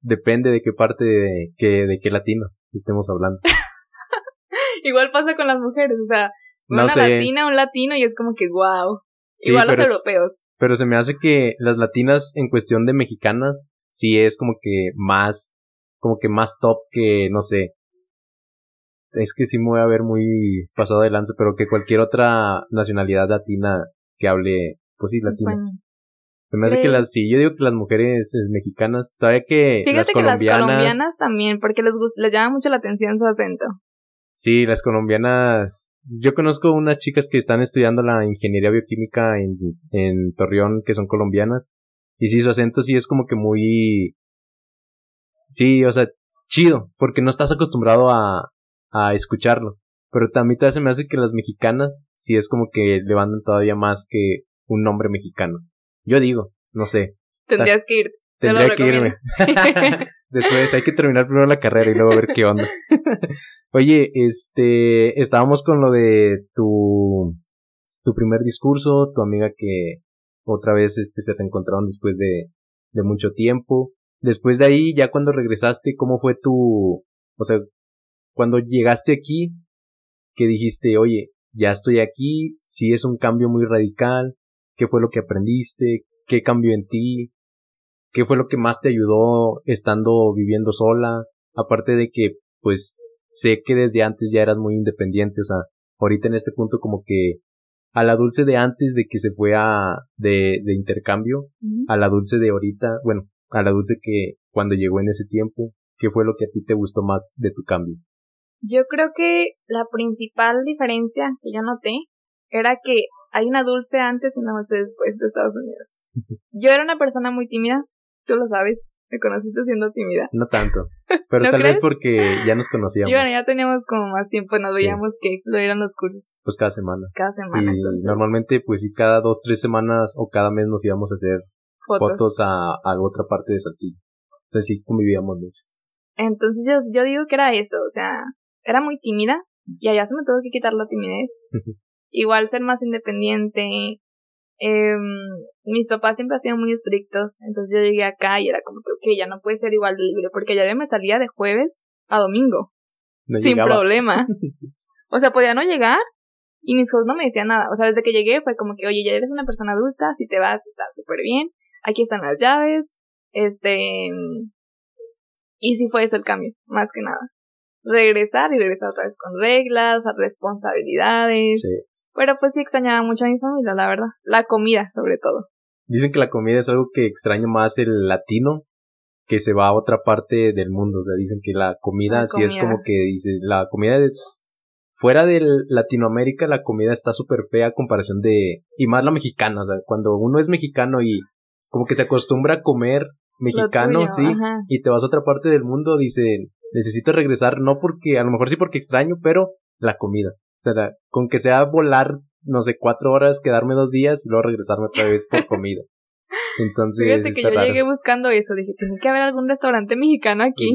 Depende de qué parte de, que, de qué latino estemos hablando. *laughs* Igual pasa con las mujeres, o sea, No una sé. latina, un latino y es como que wow. Sí, Igual los es- europeos. Pero se me hace que las latinas en cuestión de mexicanas sí es como que más, como que más top que, no sé. Es que sí me voy a ver muy pasado de lanza, pero que cualquier otra nacionalidad latina que hable, pues sí, latina. Se me hace que las, sí, yo digo que las mujeres eh, mexicanas, todavía que Fíjate las que colombianas, las colombianas también, porque les gusta, les llama mucho la atención su acento. Sí, las colombianas, yo conozco unas chicas que están estudiando la ingeniería bioquímica en, en Torreón, que son colombianas, y sí, su acento sí es como que muy, sí, o sea, chido, porque no estás acostumbrado a, a escucharlo. Pero también se me hace que las mexicanas sí es como que levantan todavía más que un nombre mexicano. Yo digo, no sé. Tendrías que ir. Te Tendría que irme. *laughs* Después hay que terminar primero la carrera y luego ver qué onda. *laughs* Oye, este, estábamos con lo de tu, tu primer discurso, tu amiga que otra vez este se reencontraron después de, de mucho tiempo. Después de ahí, ya cuando regresaste, ¿cómo fue tu, o sea, cuando llegaste aquí, que dijiste, oye, ya estoy aquí, sí es un cambio muy radical, ¿qué fue lo que aprendiste? ¿Qué cambió en ti? ¿Qué fue lo que más te ayudó estando viviendo sola? Aparte de que, pues, sé que desde antes ya eras muy independiente, o sea, ahorita en este punto como que a la dulce de antes de que se fue a, de, de intercambio, a la dulce de ahorita, bueno, a la dulce que cuando llegó en ese tiempo, ¿qué fue lo que a ti te gustó más de tu cambio? Yo creo que la principal diferencia que yo noté era que hay una dulce antes y una dulce después de Estados Unidos. *laughs* Yo era una persona muy tímida, tú lo sabes, Me conociste siendo tímida. No tanto. *laughs* Pero tal vez porque ya nos conocíamos. Y bueno, ya teníamos como más tiempo, nos veíamos que lo eran los cursos. Pues cada semana. Cada semana. Y normalmente, pues sí, cada dos, tres semanas o cada mes nos íbamos a hacer fotos, a, a, otra parte de Saltillo. Entonces sí convivíamos mucho. Entonces yo, yo digo que era eso, o sea, era muy tímida y allá se me tuvo que quitar la timidez. *laughs* Igual ser más independiente, eh, mis papás siempre han sido muy estrictos, entonces yo llegué acá y era como que, ok, ya no puede ser igual de libre, porque ya yo me salía de jueves a domingo, sin problema. *laughs* O sea, podía no llegar y mis hijos no me decían nada. O sea, desde que llegué fue como que, oye, ya eres una persona adulta, si te vas está súper bien, aquí están las llaves, este... Y sí fue eso el cambio, más que nada. Regresar y regresar otra vez con reglas, responsabilidades. Sí. Pero pues sí extrañaba mucho a mi familia, la verdad. La comida, sobre todo. Dicen que la comida es algo que extraña más el latino que se va a otra parte del mundo. O sea, dicen que la comida, sí es como que dice, la comida de, fuera de Latinoamérica la comida está súper fea a comparación de, y más la mexicana, o sea, cuando uno es mexicano y como que se acostumbra a comer mexicano, sí, y te vas a otra parte del mundo, dice, necesito regresar, no porque, a lo mejor sí porque extraño, pero la comida. O sea, con que sea volar, no sé, cuatro horas, quedarme dos días y luego regresarme otra vez por comida. *laughs* Entonces. Fíjate que yo llegué buscando eso. Dije, tiene que haber algún restaurante mexicano aquí.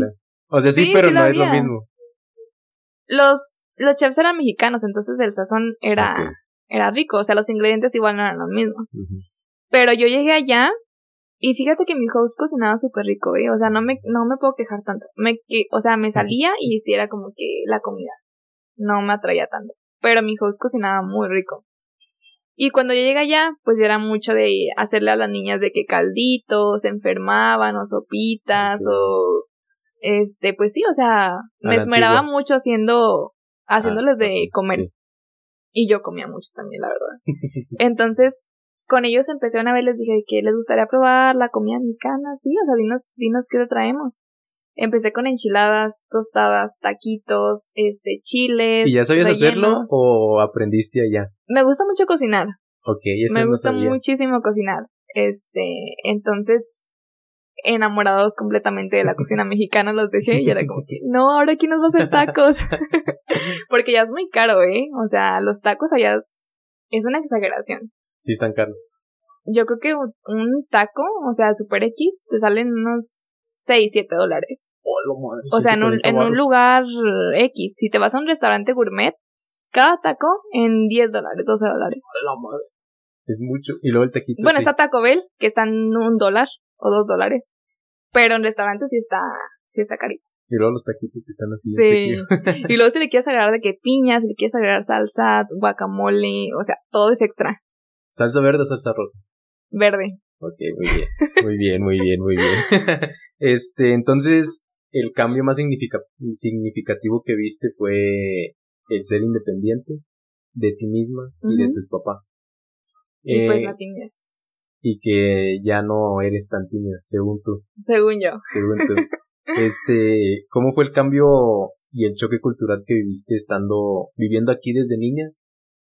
O sea, sí, pero no es lo mismo. Los, los chefs eran mexicanos, entonces el sazón era, era rico. O sea, los ingredientes igual no eran los mismos. Pero yo llegué allá y fíjate que mi host cocinaba súper rico, ¿eh? O sea, no me, no me puedo quejar tanto. Me, que, o sea, me salía y hiciera como que la comida no me atraía tanto. Pero mi host cocinaba muy rico. Y cuando yo llegué allá, pues yo era mucho de hacerle a las niñas de que calditos, se enfermaban o sopitas o este, pues sí, o sea, me esmeraba mucho haciendo haciéndoles de ah, comer. Y yo comía mucho también, la verdad. *laughs* Entonces, con ellos empecé una vez les dije que les gustaría probar la comida mexicana, sí, o sea, dinos dinos qué te traemos. Empecé con enchiladas, tostadas, taquitos, este, chiles. ¿Y ya sabías hacerlo o aprendiste allá? Me gusta mucho cocinar. Ok, eso Me gusta muchísimo cocinar. Este, entonces, enamorados completamente de la *laughs* cocina mexicana los dejé y era como que, *laughs* no, ahora aquí nos va a hacer tacos. *laughs* Porque ya es muy caro, ¿eh? O sea, los tacos allá es una exageración. Sí, están caros. Yo creo que un taco, o sea, super X, te salen unos 6, 7 dólares. o sea, en un, en un lugar X. Si te vas a un restaurante gourmet, cada taco en 10 dólares, 12 dólares. Es mucho. Y luego el taquito. Bueno, está Taco Bell, que está en un dólar o dos dólares. Pero en restaurantes sí está, sí está carito. Y luego los taquitos que están así. Sí. *laughs* y luego si le quieres agregar de que piña, si le quieres agregar salsa, guacamole, o sea, todo es extra. ¿Salsa verde o salsa roja? Verde. Ok, muy bien. Muy bien, muy bien, muy bien. *laughs* este, entonces, el cambio más significativo que viste fue el ser independiente de ti misma y de tus papás. Y pues eh, la timidez. Y que ya no eres tan tímida, según tú. Según yo. Según tú. *laughs* este, ¿cómo fue el cambio y el choque cultural que viviste estando, viviendo aquí desde niña?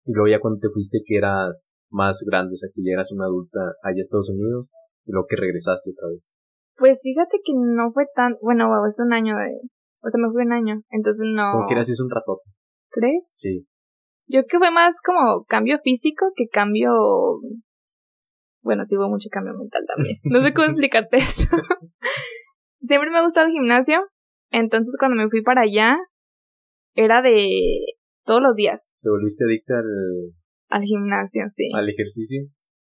Y luego ya cuando te fuiste que eras más grande, o sea, que ya eras una adulta allá a Estados Unidos y luego que regresaste otra vez? Pues fíjate que no fue tan, bueno, es un año de, o sea, me fui un año, entonces no. Como que eras un ratote. ¿Crees? Sí. Yo creo que fue más como cambio físico que cambio, bueno, sí hubo mucho cambio mental también. No sé cómo *laughs* explicarte eso. *laughs* Siempre me ha gustado el gimnasio, entonces cuando me fui para allá, era de todos los días. ¿Te volviste adicta al, al gimnasio, sí. ¿Al ejercicio?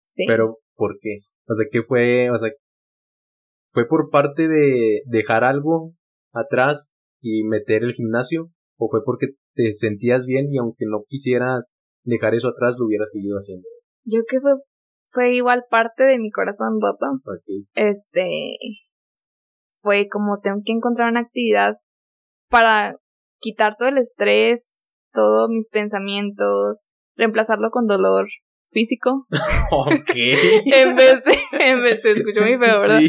Sí. Pero, ¿por qué? O sea, ¿qué fue? O sea, ¿fue por parte de dejar algo atrás y meter el gimnasio? ¿O fue porque te sentías bien y aunque no quisieras dejar eso atrás, lo hubieras seguido haciendo? Yo creo que fue, fue igual parte de mi corazón roto. Este, fue como tengo que encontrar una actividad para quitar todo el estrés, todos mis pensamientos, reemplazarlo con dolor físico. *laughs* Ok. *laughs* en vez de, en vez de, escucho muy feo, ¿verdad?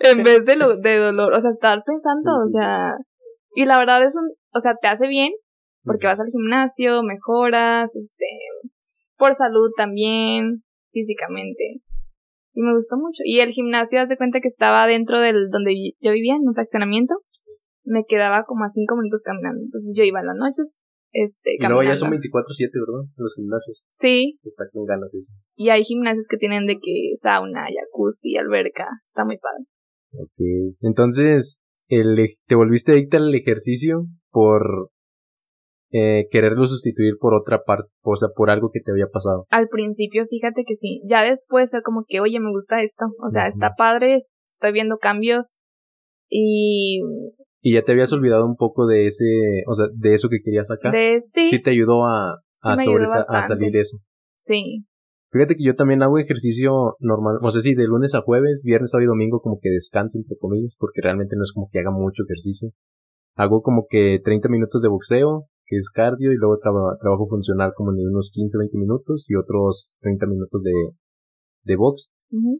En vez de, lo, de dolor, o sea, estar pensando, o sea, y la verdad es un, o sea, te hace bien, porque vas al gimnasio, mejoras, este, por salud también, físicamente. Y me gustó mucho. Y el gimnasio, hace cuenta que estaba dentro del donde yo vivía, en un fraccionamiento. Me quedaba como a cinco minutos caminando. Entonces yo iba en las noches, este, Y luego ya son 24-7, ¿verdad? Los gimnasios. Sí. Está con ganas eso. Y hay gimnasios que tienen de que sauna, jacuzzi, alberca. Está muy padre. Ok. Entonces, el, te volviste adicta al ejercicio por eh, quererlo sustituir por otra parte, o sea, por algo que te había pasado. Al principio, fíjate que sí. Ya después fue como que, oye, me gusta esto. O sea, está padre, estoy viendo cambios. Y Y ya te habías olvidado un poco de ese, o sea, de eso que querías sacar. de sí, Sí te ayudó a, Sí a, ayudó sobresa- a salir eso. sí. Fíjate que yo también hago ejercicio normal, o sea, sí, de lunes a jueves, viernes, sábado y domingo como que descanso, entre comillas, porque realmente no es como que haga mucho ejercicio. Hago como que 30 minutos de boxeo, que es cardio, y luego traba- trabajo funcional como en unos 15, 20 minutos y otros 30 minutos de, de box.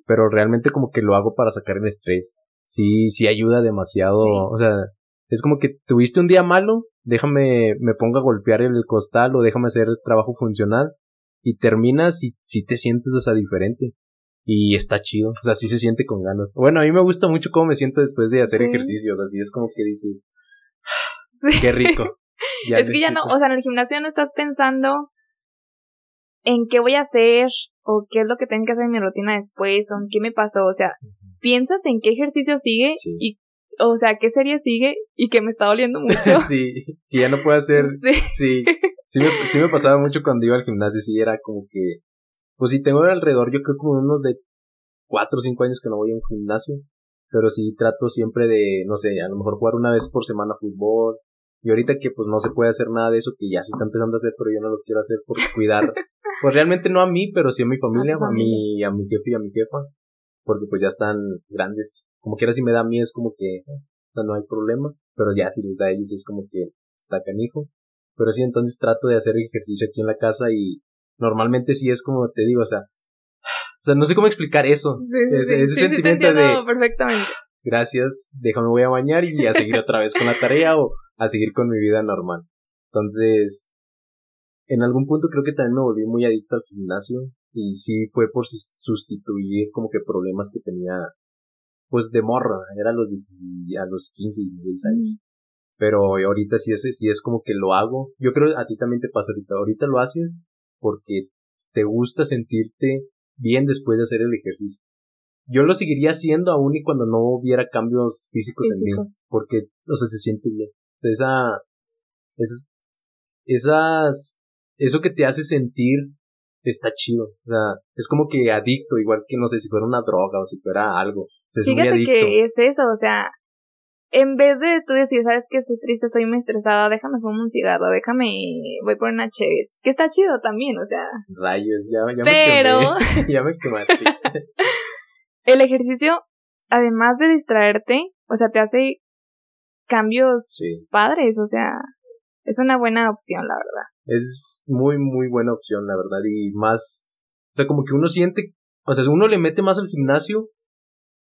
Pero realmente como que lo hago para sacar el estrés. Sí, sí ayuda demasiado, Sí. o sea, es como que tuviste un día malo, déjame, me pongo a golpear el costal o déjame hacer el trabajo funcional y terminas y si te sientes, o sea, diferente. Y está chido, o sea, sí se siente con ganas. Bueno, a mí me gusta mucho cómo me siento después de hacer Sí. ejercicios, así es como que dices, *laughs* Sí. qué rico. es que ya no, o sea, en el gimnasio no estás pensando en qué voy a hacer o qué es lo que tengo que hacer en mi rutina después o en qué me pasó, o sea, piensas en qué ejercicio sigue Sí. y, o sea, qué serie sigue y que me está doliendo mucho. *laughs* sí, que ya no puedo hacer *laughs* Sí. Sí, sí me, sí me pasaba mucho cuando iba al gimnasio, sí era como que, pues sí tengo alrededor, yo creo como unos de cuatro o cinco años que no voy a un gimnasio, pero sí trato siempre de, no sé, a lo mejor jugar una vez por semana fútbol, y ahorita que pues no se puede hacer nada de eso, que ya se está empezando a hacer, pero yo no lo quiero hacer por cuidar, pues realmente no a mí, pero sí a mi *laughs* familia, A tu a, mi, a mi jefe y a mi jefa, porque pues ya están grandes, como quiera si me da a mí es como que, o sea, no hay problema, pero ya si les da a ellos es como que está canijo. Pero sí, entonces trato de hacer ejercicio aquí en la casa y normalmente sí es como te digo, o sea, o sea, no sé cómo explicar eso. Sí, sí, ese sí, ese sí, sí, te sentimiento de perfectamente. gracias, déjame voy a bañar y a seguir otra vez con la tarea o a seguir con mi vida normal. Entonces, en algún punto creo que también me volví muy adicto al gimnasio y sí fue por sus- sustituir como que problemas que tenía pues de morro, era a los 10 a los 15, 16 años. Pero ahorita sí es, sí es como que lo hago. Yo creo a ti también te pasa ahorita. Ahorita lo haces porque te gusta sentirte bien después de hacer el ejercicio. Yo lo seguiría haciendo aún y cuando no hubiera cambios físicos, en mí. Porque, o sea, se siente bien. O sea, esa, esas, esas, eso que te hace sentir está chido. O sea, es como que adicto, igual que no sé si fuera una droga o si fuera algo. Muy Fíjate adicto. que es eso, o sea, en vez de tú decir, sabes que estoy triste, estoy muy estresada, déjame fumar un cigarro, déjame, voy por una cheves, que está chido también, o sea, Rayos, ya, ya Pero- me quemé. *laughs* ya me quemaste. *laughs* el ejercicio, además de distraerte, o sea, te hace cambios Sí. padres, o sea, es una buena opción, la verdad. Es muy, muy buena opción, la verdad. Y más, o sea, como que uno siente, o sea, uno le mete más al gimnasio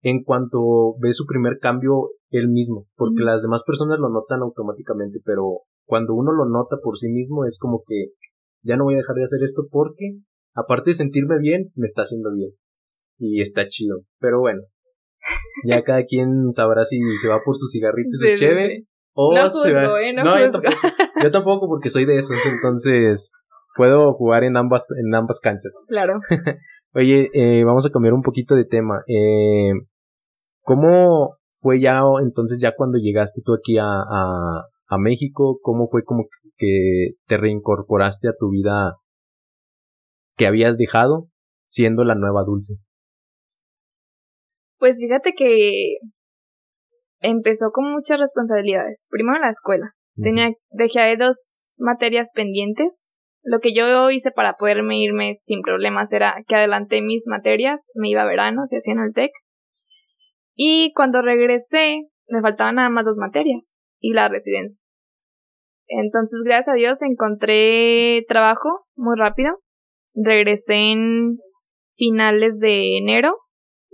en cuanto ve su primer cambio él mismo, porque las demás personas lo notan automáticamente, pero cuando uno lo nota por sí mismo es como que ya no voy a dejar de hacer esto porque, aparte de sentirme bien, me está haciendo bien. Y está chido. Pero bueno, ya *laughs* cada quien sabrá si se va por sus cigarritos y Sí, sus sí, cheves sí. o No se va- ¿eh? No yo juzgo. tampoco. Yo tampoco porque soy de esos, entonces puedo jugar en ambas, en ambas canchas. Claro. *laughs* Oye, eh, vamos a cambiar un poquito de tema. Eh, ¿Cómo fue ya entonces ya cuando llegaste tú aquí a, a, a México? ¿Cómo fue como que te reincorporaste a tu vida que habías dejado siendo la nueva dulce? Pues fíjate que empezó con muchas responsabilidades. Primero la escuela. Tenía, dejé dos materias pendientes. Lo que yo hice para poderme irme sin problemas era que adelanté mis materias, me iba a verano, se hacía en el TEC. Y cuando regresé, me faltaban nada más dos materias y la residencia. Entonces, gracias a Dios, encontré trabajo muy rápido. Regresé en finales de enero.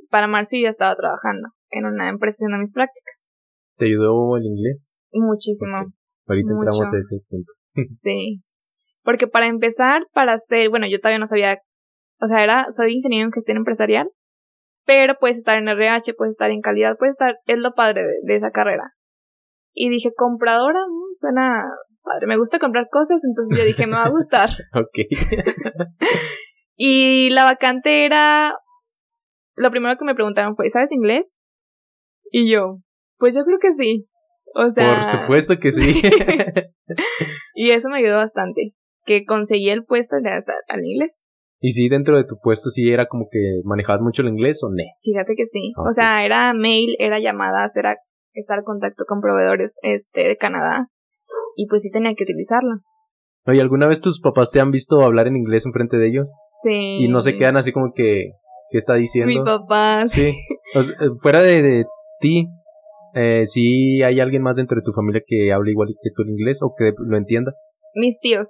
Para marzo yo ya estaba trabajando en una empresa haciendo mis prácticas. ¿Te ayudó el inglés? Muchísimo. Ahorita Mucho. entramos a ese punto. *laughs* Sí. Porque para empezar, para hacer, bueno, yo todavía no sabía, o sea, era, soy ingeniero en gestión empresarial pero puedes estar en RH, puedes estar en calidad, puedes estar, es lo padre de, esa carrera. Y dije, compradora, mm, suena padre, me gusta comprar cosas, entonces yo dije, me va a gustar. *laughs* ok. *laughs* y la vacante era, lo primero que me preguntaron fue, ¿sabes inglés? Y yo, pues yo creo que sí. O sea. Por supuesto que sí. *laughs* y eso me ayudó bastante. Que conseguí el puesto gracias al inglés. ¿Y si dentro de tu puesto sí era como que manejabas mucho el inglés o no? Fíjate que sí. O sea, era mail, era llamadas, era estar en contacto con proveedores este, de Canadá. Y pues sí tenía que utilizarlo. Oye, ¿alguna vez tus papás te han visto hablar en inglés enfrente de ellos? Sí. Y no se quedan así como que, ¿qué está diciendo? Mi papá. Sí. fuera de, de ti, eh, ¿sí hay alguien más dentro de tu familia que hable igual que tú el inglés o que lo entienda? Mis tíos.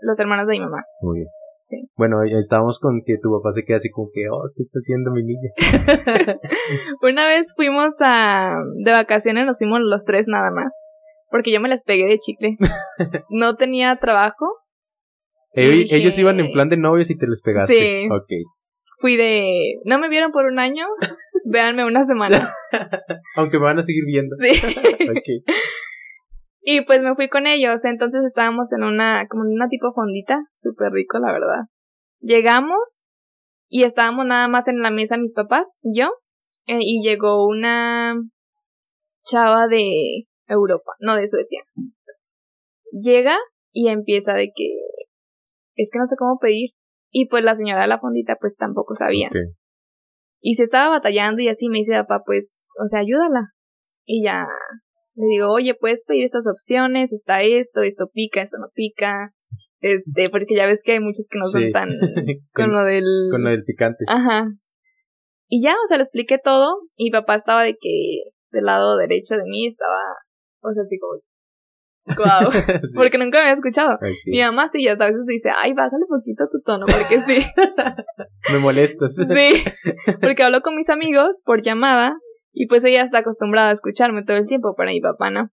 Los hermanos de mi mamá. Muy bien. Sí. Bueno, estábamos con que tu papá se queda así como que, oh, ¿qué está haciendo mi niña? *laughs* Una vez fuimos a, de vacaciones, nos fuimos los tres nada más. Porque yo me las pegué de chicle. *laughs* no tenía trabajo. Ellos, iban en plan de novios y te les pegaste. Sí. Ok fui de, no me vieron por un año, *laughs* véanme una semana. *laughs* Aunque me van a seguir viendo. Sí. *laughs* Y pues me fui con ellos, entonces estábamos en una, como en una tipo fondita, súper rico, la verdad. Llegamos y estábamos nada más en la mesa mis papás, yo, eh, y llegó una chava de Europa, no de Suecia. Llega y empieza de que es que no sé cómo pedir. Y pues la señora de la fondita pues tampoco sabía. Y se estaba batallando y así me dice papá, pues, o sea, ayúdala. Y ya le digo, oye, puedes pedir estas opciones, está esto, esto pica, esto no pica. Este, porque ya ves que hay muchos que no son tan *laughs* con lo del... Con lo del picante. Ajá. Y ya, o sea, le expliqué todo y papá estaba de que del lado derecho de mí estaba, o sea, así como, Wow, *laughs* porque nunca me había escuchado. Mi mamá sí, hasta a veces dice, ay, bájale poquito tu tono, porque sí. *laughs* me molestas. sí, porque hablo con mis amigos por llamada y pues ella está acostumbrada a escucharme todo el tiempo, para mi papá no.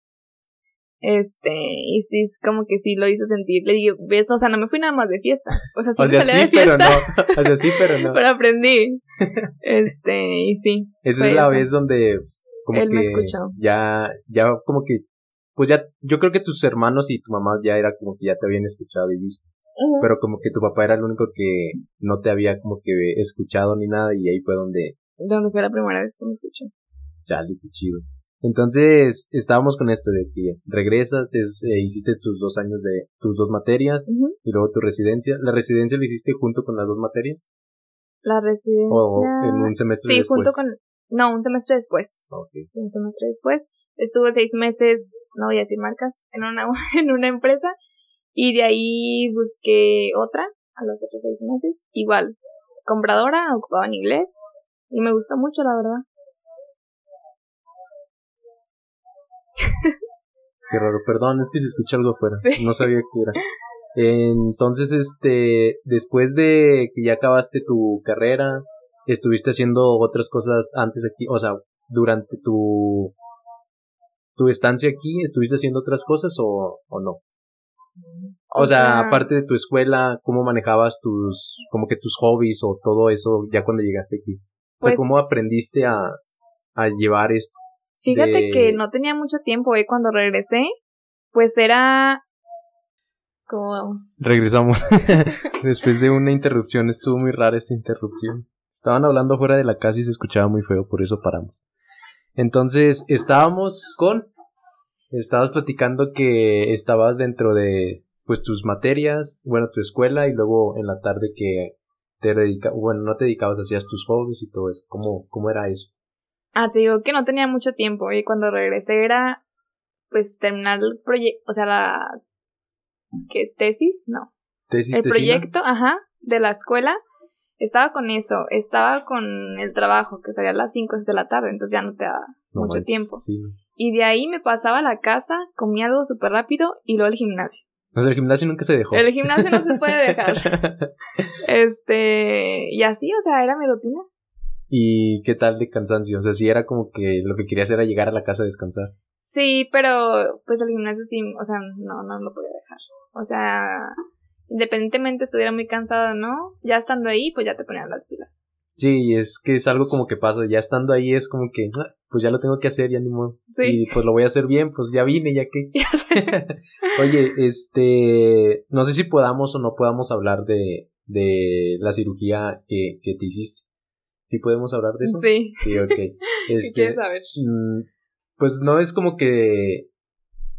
Este, y sí, es como que sí lo hice sentir. Le digo, ves, o sea, no me fui nada más de fiesta. O sea, sí o sea, sí, de fiesta. Pero no. O sea, sí, pero no. *laughs* pero aprendí. Este, y sí. Esa es la vez donde como Él que me escuchó. Ya, ya como que pues ya, yo creo que tus hermanos y tu mamá ya era como que ya te habían escuchado y visto. Pero como que tu papá era el único que no te había como que escuchado ni nada y ahí fue donde... Donde fue la primera vez que me escuchó. Chale, qué chido. Entonces, estábamos con esto de que regresas, eh, hiciste tus dos años de tus dos materias y luego tu residencia. ¿La residencia la hiciste junto con las dos materias? La residencia. O en un semestre sí, después. Sí, junto con. No, un semestre después. Okay. Sí, un semestre después. Estuve seis meses, no voy a decir marcas, en una, *laughs* en una empresa y de ahí busqué otra a los otros seis meses. Igual, compradora, ocupaba en inglés y me gustó mucho, la verdad. *laughs* Qué raro, perdón, es que se escucha algo afuera. No sabía qué era. Entonces, este, después de que ya acabaste tu carrera, estuviste haciendo otras cosas antes aquí, o sea, durante tu tu estancia aquí, ¿estuviste haciendo otras cosas o, o no? O, sea, aparte de tu escuela, ¿cómo manejabas tus, como que tus hobbies o todo eso ya cuando llegaste aquí? O sea, ¿cómo pues aprendiste a, a llevar esto? Fíjate que no tenía mucho tiempo, ¿eh? Cuando regresé, pues era... ¿Cómo vamos? Regresamos. *laughs* Después de una interrupción, estuvo muy rara esta interrupción. Estaban hablando fuera de la casa y se escuchaba muy feo, por eso paramos. Entonces, estábamos con. Estabas platicando que estabas dentro de pues tus materias, bueno, tu escuela y luego en la tarde que te dedicabas, bueno, no te dedicabas, hacías tus hobbies y todo eso. ¿Cómo, cómo era eso? Ah, te digo que no tenía mucho tiempo y cuando regresé era pues terminar el proyecto, o sea, la ¿qué es tesis? No. ¿Tesis El proyecto, ajá, de la escuela estaba con eso, estaba con el trabajo, que salía a las 5 de la tarde, entonces ya no te da mucho tiempo. Y de ahí me pasaba a la casa, comía algo súper rápido y luego al gimnasio. O sea, el gimnasio nunca se dejó. El gimnasio no se puede dejar. *laughs* este, y así, o sea, era mi rutina. ¿Y qué tal de cansancio? O sea, si era como que lo que querías era llegar a la casa a descansar. Sí, pero pues el gimnasio sí, o sea, no, no lo podía dejar. O sea, independientemente estuviera muy cansado no, ya estando ahí, pues ya te ponían las pilas. Sí, es que es algo como que pasa, ya estando ahí es como que, ah, pues ya lo tengo que hacer, ya ni modo. Sí. Y pues lo voy a hacer bien, pues ya vine, ya que. *laughs* *laughs* Oye, este, no sé si podamos o no podamos hablar de, de la cirugía que, que te hiciste. ¿Sí podemos hablar de eso? Sí. Sí, ok. *laughs* Este, quieres saber? Mm, pues no es como que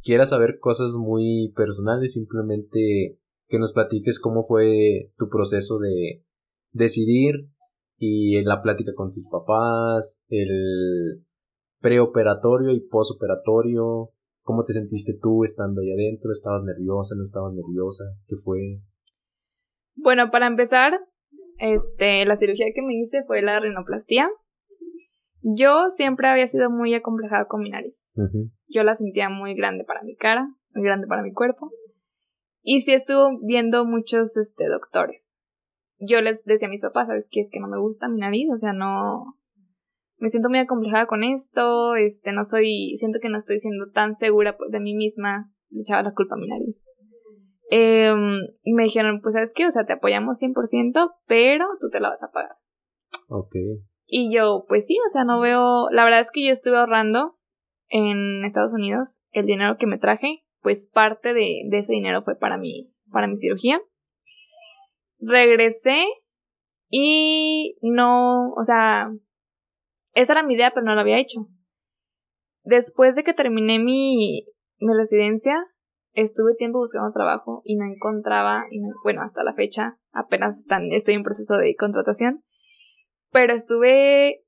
quieras saber cosas muy personales, simplemente que nos platiques cómo fue tu proceso de decidir y en la plática con tus papás, el preoperatorio y posoperatorio, cómo te sentiste tú estando ahí adentro, estabas nerviosa, no estabas nerviosa, qué fue. Bueno, para empezar, este, la cirugía que me hice fue la rinoplastia. Yo siempre había sido muy acomplejada con mi nariz. Yo la sentía muy grande para mi cara, muy grande para mi cuerpo. Y sí estuvo viendo muchos este, doctores yo les decía a mis papás, ¿sabes qué? Es que no me gusta mi nariz, o sea, no... Me siento muy acomplejada con esto, este, no soy, siento que no estoy siendo tan segura de mí misma, le echaba la culpa a mi nariz. Em, y me dijeron, pues, ¿sabes qué? O sea, te apoyamos 100%, pero tú te la vas a pagar. Ok. Y yo, pues sí, o sea, no veo, la verdad es que yo estuve ahorrando en Estados Unidos el dinero que me traje, pues parte de, ese dinero fue para mi, para mi cirugía regresé y no, o sea, esa era mi idea, pero no lo había hecho. Después de que terminé mi, mi residencia, estuve tiempo buscando trabajo y no encontraba, bueno, hasta la fecha apenas estoy en proceso de contratación, pero estuve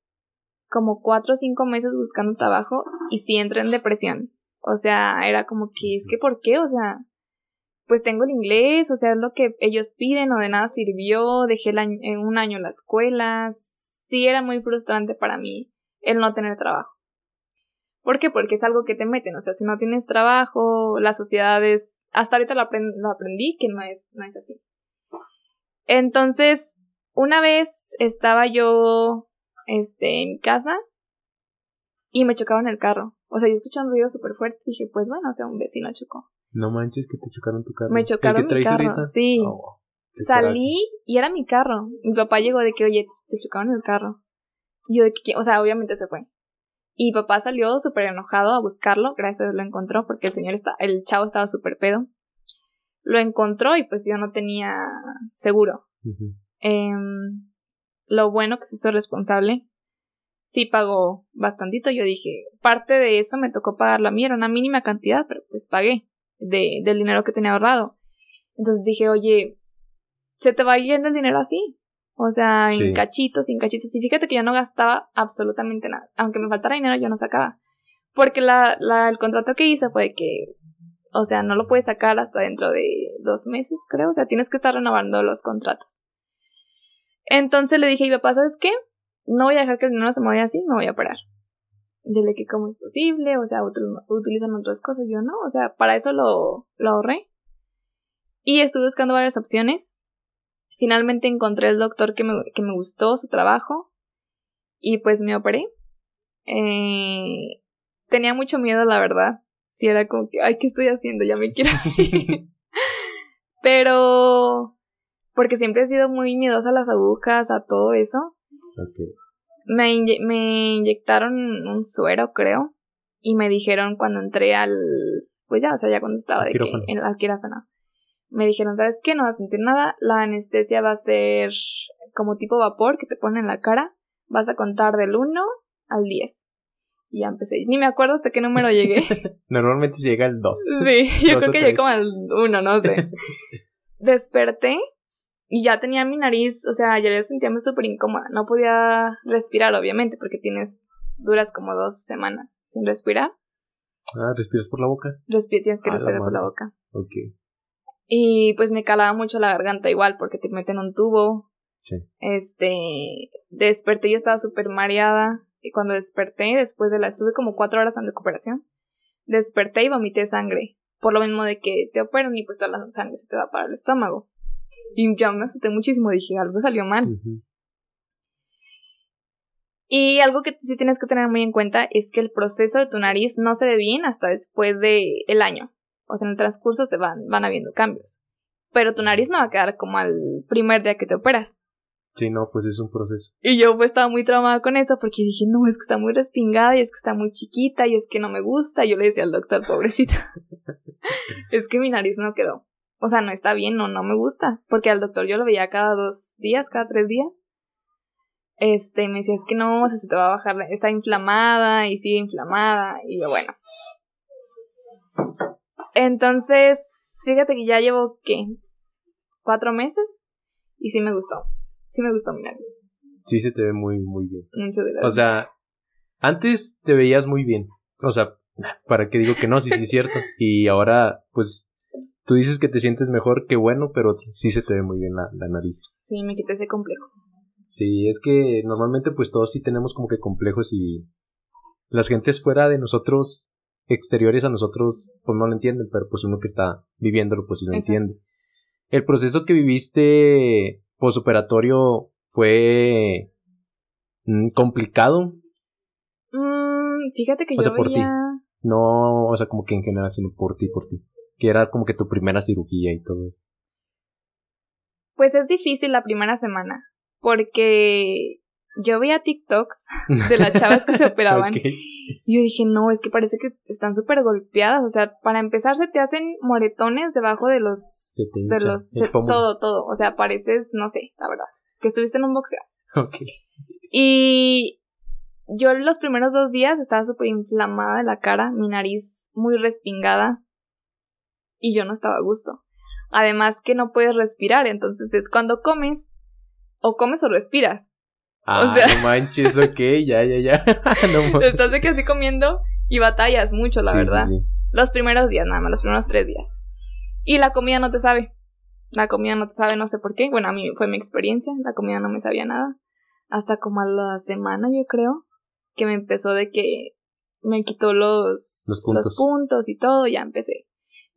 como cuatro o cinco meses buscando trabajo y sí entré en depresión. O sea, era como que, es que, ¿por qué? O sea, pues tengo el inglés, o sea, es lo que ellos piden, o de nada sirvió, dejé el en un año la escuela, sí era muy frustrante para mí el no tener trabajo. ¿Por qué? Porque es algo que te meten, o sea, si no tienes trabajo, la sociedad es, hasta ahorita lo, aprendí que no es, no es así. Entonces, una vez estaba yo, este, en mi casa y me chocaron el carro. O sea, yo escuché un ruido súper fuerte y dije, pues bueno, o sea, un vecino chocó. No manches que te chocaron tu carro. Me chocaron mi carro, sí. Oh, Salí y era mi carro. Mi papá llegó de que, oye, te chocaron el carro. Y yo de que, o sea, obviamente se fue. Y papá salió súper enojado a buscarlo, gracias a Dios lo encontró, porque el señor está, el chavo estaba súper pedo. Lo encontró y pues yo no tenía seguro. Em, lo bueno que se hizo responsable. Sí pagó bastantito. Yo dije, parte de eso me tocó pagarlo a mí, era una mínima cantidad, pero pues pagué de, del dinero que tenía ahorrado. Entonces dije, oye, se te va yendo el dinero así. O sea, en cachitos, en cachitos. Y fíjate que yo no gastaba absolutamente nada. Aunque me faltara dinero, yo no sacaba. Porque la, la, el contrato que hice fue que, o sea, no lo puedes sacar hasta dentro de dos meses, creo. O sea, tienes que estar renovando los contratos. Entonces le dije mi papá, ¿sabes qué? No voy a dejar que el dinero se me vaya así, me voy a parar. Dile que cómo es posible, o sea, utilizan otras cosas. Yo no, o sea, para eso lo, lo ahorré. Y estuve buscando varias opciones. Finalmente encontré el doctor que me, que me gustó, su trabajo. Y pues me operé. Eh, tenía mucho miedo, la verdad. Si era como que, ay, ¿qué estoy haciendo? Ya me quiero *laughs* ir. Pero, porque siempre he sido muy miedosa a las agujas, a todo eso. Okay me, inyectaron un suero, creo, y me dijeron cuando entré al, pues ya, o sea, ya cuando estaba de que, en la quirófano, me dijeron, ¿sabes qué? No vas a sentir nada, la anestesia va a ser como tipo vapor que te ponen en la cara, vas a contar del 1 al 10. Y ya empecé, ni me acuerdo hasta qué número llegué. *laughs* *laughs* Normalmente llega al 2. Sí, yo creo que llegué como al 1, no sé. *laughs* Desperté y ya tenía mi nariz, o sea, ya sentía súper incómoda. No podía respirar, obviamente, porque tienes, duras como dos semanas sin respirar. Ah, ¿respiras por la boca? tienes que respirar por la boca. Ok. Y pues me calaba mucho la garganta igual, porque te meten un tubo. Sí. Este, desperté, yo estaba súper mareada. Y cuando desperté, después de la, estuve como cuatro horas en recuperación. Desperté y vomité sangre. Por lo mismo de que te operan y pues toda la sangre se te va para el estómago. Y ya me asusté muchísimo, dije, algo salió mal. Y algo que sí tienes que tener muy en cuenta es que el proceso de tu nariz no se ve bien hasta después del el año. O sea, en el transcurso se van, van habiendo cambios. Pero tu nariz no va a quedar como al primer día que te operas. Sí, no, pues es un proceso. Y yo pues estaba muy traumada con eso porque dije, no, es que está muy respingada y es que está muy chiquita y es que no me gusta. Y yo le decía al doctor, pobrecita, *laughs* es que mi nariz no quedó. O sea, no está bien, no, no me gusta. Porque al doctor yo lo veía cada dos días, cada tres días. Este, me decía, es que no, o sea, se te va a bajar, está inflamada y sigue inflamada. Y yo, bueno. Entonces, fíjate que ya llevo, ¿qué? Cuatro meses y sí me gustó. Sí me gustó mi nariz. Sí se te ve muy, muy bien. Muchas gracias. O sea, antes te veías muy bien. O sea, ¿para qué digo que no? Sí, sí es cierto. Y ahora, pues, tú dices que te sientes mejor, que bueno, pero sí se te ve muy bien la, la nariz. Sí, me quité ese complejo. Sí, es que normalmente pues todos sí tenemos como que complejos y las gentes fuera de nosotros, exteriores a nosotros, pues no lo entienden, pero pues uno que está viviéndolo pues sí lo Exacto. entiende. El proceso que viviste posoperatorio fue mm, complicado, Mm, fíjate que O yo sea, por ti. no, o sea, como que en general, sino por ti, por ti. Que era como que tu primera cirugía y todo eso. Pues es difícil la primera semana. Porque yo veía TikToks *laughs* de las chavas que se operaban. Y yo dije, no, es que parece que están súper golpeadas. O sea, para empezar se te hacen moretones debajo de los... Se te De los se- todo, todo. O sea, pareces, no sé, la verdad. Que estuviste en un boxeo. Ok. Y yo los primeros dos días estaba súper inflamada de la cara, mi nariz muy respingada. Y yo no estaba a gusto. Además que no puedes respirar, entonces es cuando comes, o comes o respiras. Ah, sea- no manches, ok, ya, ya, ya. *laughs* no. *laughs* Estás de que así comiendo y batallas mucho, la Sí, sí, verdad. sí. Los primeros días, nada más, los primeros tres días. Y la comida no te sabe. La comida no te sabe, no sé por qué. Bueno, a mí fue mi experiencia. La comida no me sabía nada. Hasta como a la semana, yo creo, que me empezó de que me quitó los, Los puntos. puntos y todo, ya empecé.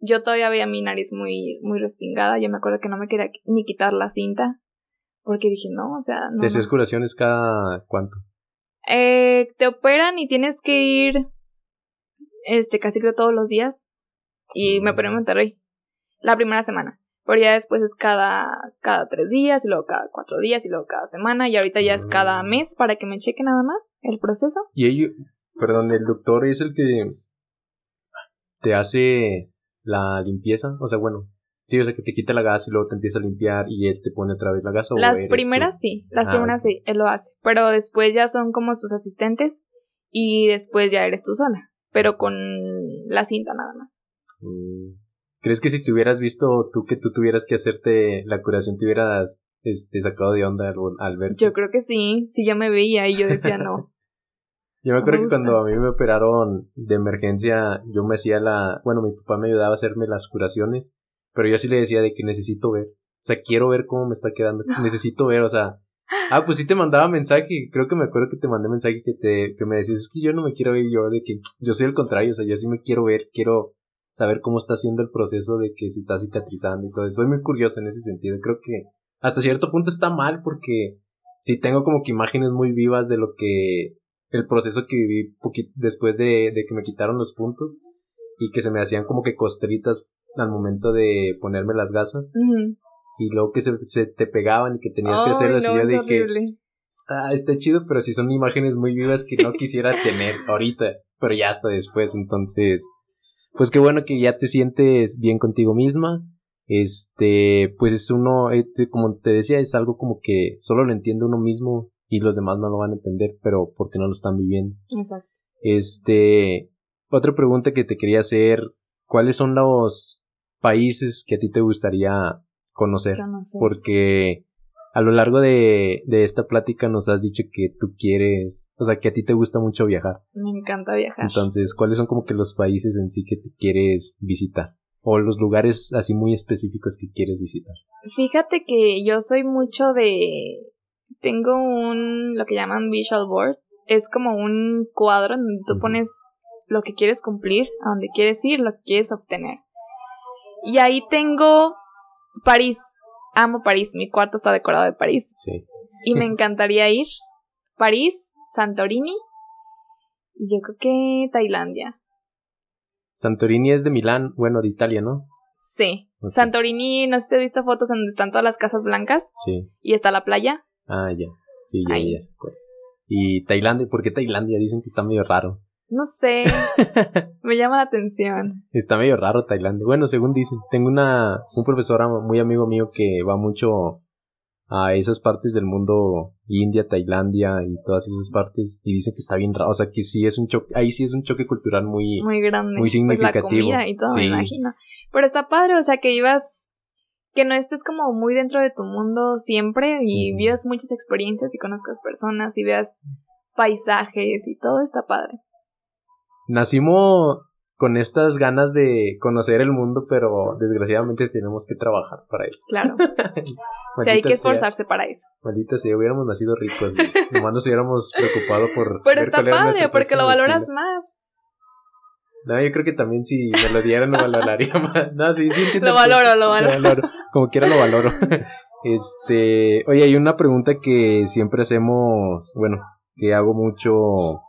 Yo todavía veía mi nariz muy, muy respingada. Yo me acuerdo que no me quería ni quitar la cinta. Porque dije, no, o sea, no. ¿Te no. hacías curaciones cada cuánto? Eh, te operan y tienes que ir, este, casi creo todos los días. Y me operé en Monterrey. La primera semana. Pero ya después es cada, cada tres días, y luego cada cuatro días, y luego cada semana. Y ahorita ya es cada Mm. mes para que me cheque nada más el proceso. Y ellos, perdón, el doctor es el que te hace la limpieza, o sea, bueno, sí, o sea, que te quita la gasa y luego te empieza a limpiar y él te pone otra vez la gasa. ¿o Las primeras tú? sí, las Ah, primeras sí, él lo hace. Pero después ya son como sus asistentes. Y después ya eres tú sola. Pero con la cinta nada más. Mm. ¿Crees que si te hubieras visto tú que tú tuvieras que hacerte la curación, te hubieras este, sacado de onda al, al ver? Yo creo que sí. Si yo me veía y yo decía no. Yo me acuerdo me que cuando a mí me operaron de emergencia, yo me hacía la... Bueno, mi papá me ayudaba a hacerme las curaciones, pero yo sí le decía de que necesito ver. O sea, quiero ver cómo me está quedando. *laughs* Necesito ver, o sea... Ah, pues sí te mandaba mensaje. Creo que me acuerdo que te mandé mensaje que, te, que me decías, es que yo no me quiero ver yo, de que yo soy el contrario, o sea, yo sí me quiero ver, quiero saber cómo está haciendo el proceso de que se está cicatrizando y todo eso. Soy muy curioso en ese sentido. Creo que hasta cierto punto está mal porque sí tengo como que imágenes muy vivas de lo que el proceso que viví después de, de que me quitaron los puntos y que se me hacían como que costritas al momento de ponerme las gasas y luego que se, se te pegaban y que tenías que hacer así no, de que ah, está chido, pero sí son imágenes muy vivas que no *laughs* quisiera tener ahorita, pero ya hasta después, entonces, pues qué bueno que ya te sientes bien contigo misma. Este, pues es uno, eh, como te decía, es algo como que solo lo entiende uno mismo y los demás no lo van a entender, pero porque no lo están viviendo. Exacto. Este, otra pregunta que te quería hacer, ¿cuáles son los países que a ti te gustaría conocer? Conocer. Porque a lo largo de, de esta plática nos has dicho que tú quieres, o sea, que a ti te gusta mucho viajar. Me encanta viajar. Entonces, ¿cuáles son como que los países en sí que te quieres visitar? O los lugares así muy específicos que quieres visitar. Fíjate que yo soy mucho de... Tengo un... lo que llaman visual board. Es como un cuadro donde tú pones lo que quieres cumplir, a donde quieres ir, lo que quieres obtener. Y ahí tengo París. Amo París. Mi cuarto está decorado de París. Sí. Y me *laughs* encantaría ir. París, Santorini. Y yo creo que Tailandia. Santorini es de Milán, bueno, de Italia, ¿no? Sí. Santorini, no sé si has visto fotos en donde están todas las casas blancas Sí. y está la playa. Ah, ya. Sí, ya, ya se acuerda. Y Tailandia, ¿por qué Tailandia? Dicen que está medio raro. No sé. *laughs* me llama la atención. Está medio raro Tailandia. Bueno, según dicen. Tengo una, un profesor muy amigo mío que va mucho a esas partes del mundo, India, Tailandia y todas esas partes, y dicen que está bien raro, o sea que sí es un choque, ahí sí es un choque cultural muy, muy grande, muy significativo. Pues la comida y todo, me imagino. Pero está padre, o sea que ibas, que no estés como muy dentro de tu mundo siempre y vivas muchas experiencias y conozcas personas y veas paisajes y todo está padre. Nacimos con estas ganas de conocer el mundo, pero desgraciadamente tenemos que trabajar para eso. Claro. *laughs* sí, hay que esforzarse para eso. Maldita si hubiéramos nacido ricos, nomás nos hubiéramos preocupado por. Pero está padre, porque lo valoras más. No, yo creo que también si me lo dieran lo valoraría *laughs* más. No, sí, sí. Lo valoro, lo valoro. lo valoro. Como quiera lo valoro. *laughs* Este, oye, hay una pregunta que siempre hacemos, bueno, que hago mucho,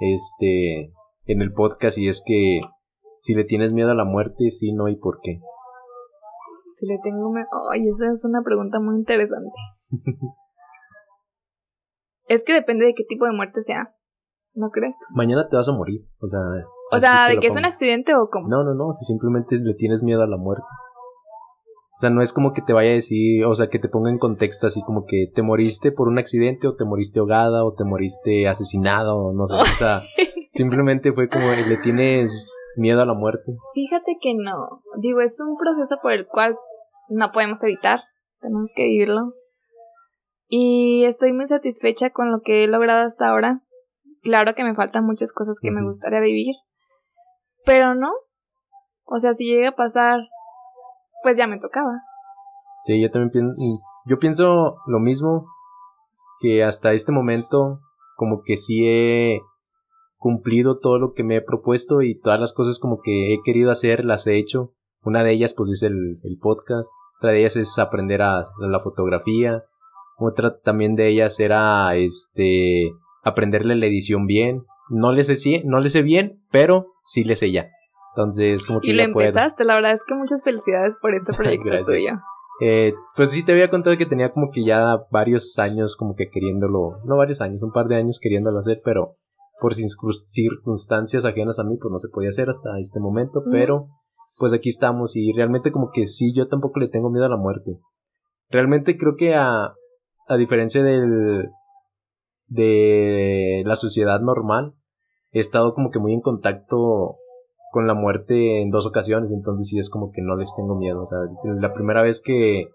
este, en el podcast y es que si le tienes miedo a la muerte, sí, no y por qué. Si le tengo miedo... Ay, esa es una pregunta muy interesante. *laughs* es que depende de qué tipo de muerte sea. ¿No crees? Mañana te vas a morir, o sea... O sea, ¿de que es un accidente o cómo? No, no, no, si simplemente le tienes miedo a la muerte. O sea, no es como que te vaya a decir, o sea, que te ponga en contexto así como que te moriste por un accidente o te moriste ahogada o te moriste asesinado o no sé, o sea, *laughs* Simplemente fue como, ¿le tienes miedo a la muerte? Fíjate que no. Digo, es un proceso por el cual no podemos evitar. Tenemos que vivirlo. Y estoy muy satisfecha con lo que he logrado hasta ahora. Claro que me faltan muchas cosas que me gustaría vivir. Pero no. O sea, si llega a pasar, pues ya me tocaba. Sí, yo también pienso, yo pienso lo mismo, que hasta este momento como que sí he cumplido todo lo que me he propuesto y todas las cosas como que he querido hacer las he hecho. Una de ellas pues es el, podcast, otra de ellas es aprender a, la fotografía, otra también de ellas era este aprenderle la edición bien. No le sé, no le sé bien, pero sí le sé ya. Entonces, como que y lo empezaste, la verdad es que muchas felicidades por este *laughs* proyecto tuyo. Eh, pues sí te había contado que tenía como que ya varios años como que queriéndolo, no varios años, un par de años queriéndolo hacer, pero por circunstancias ajenas a mí, pues no se podía hacer hasta este momento, pero pues aquí estamos y realmente como que sí, yo tampoco le tengo miedo a la muerte. Realmente creo que a, a diferencia del, de la sociedad normal, he estado como que muy en contacto con la muerte en dos ocasiones, entonces sí es como que no les tengo miedo. O sea, la primera vez que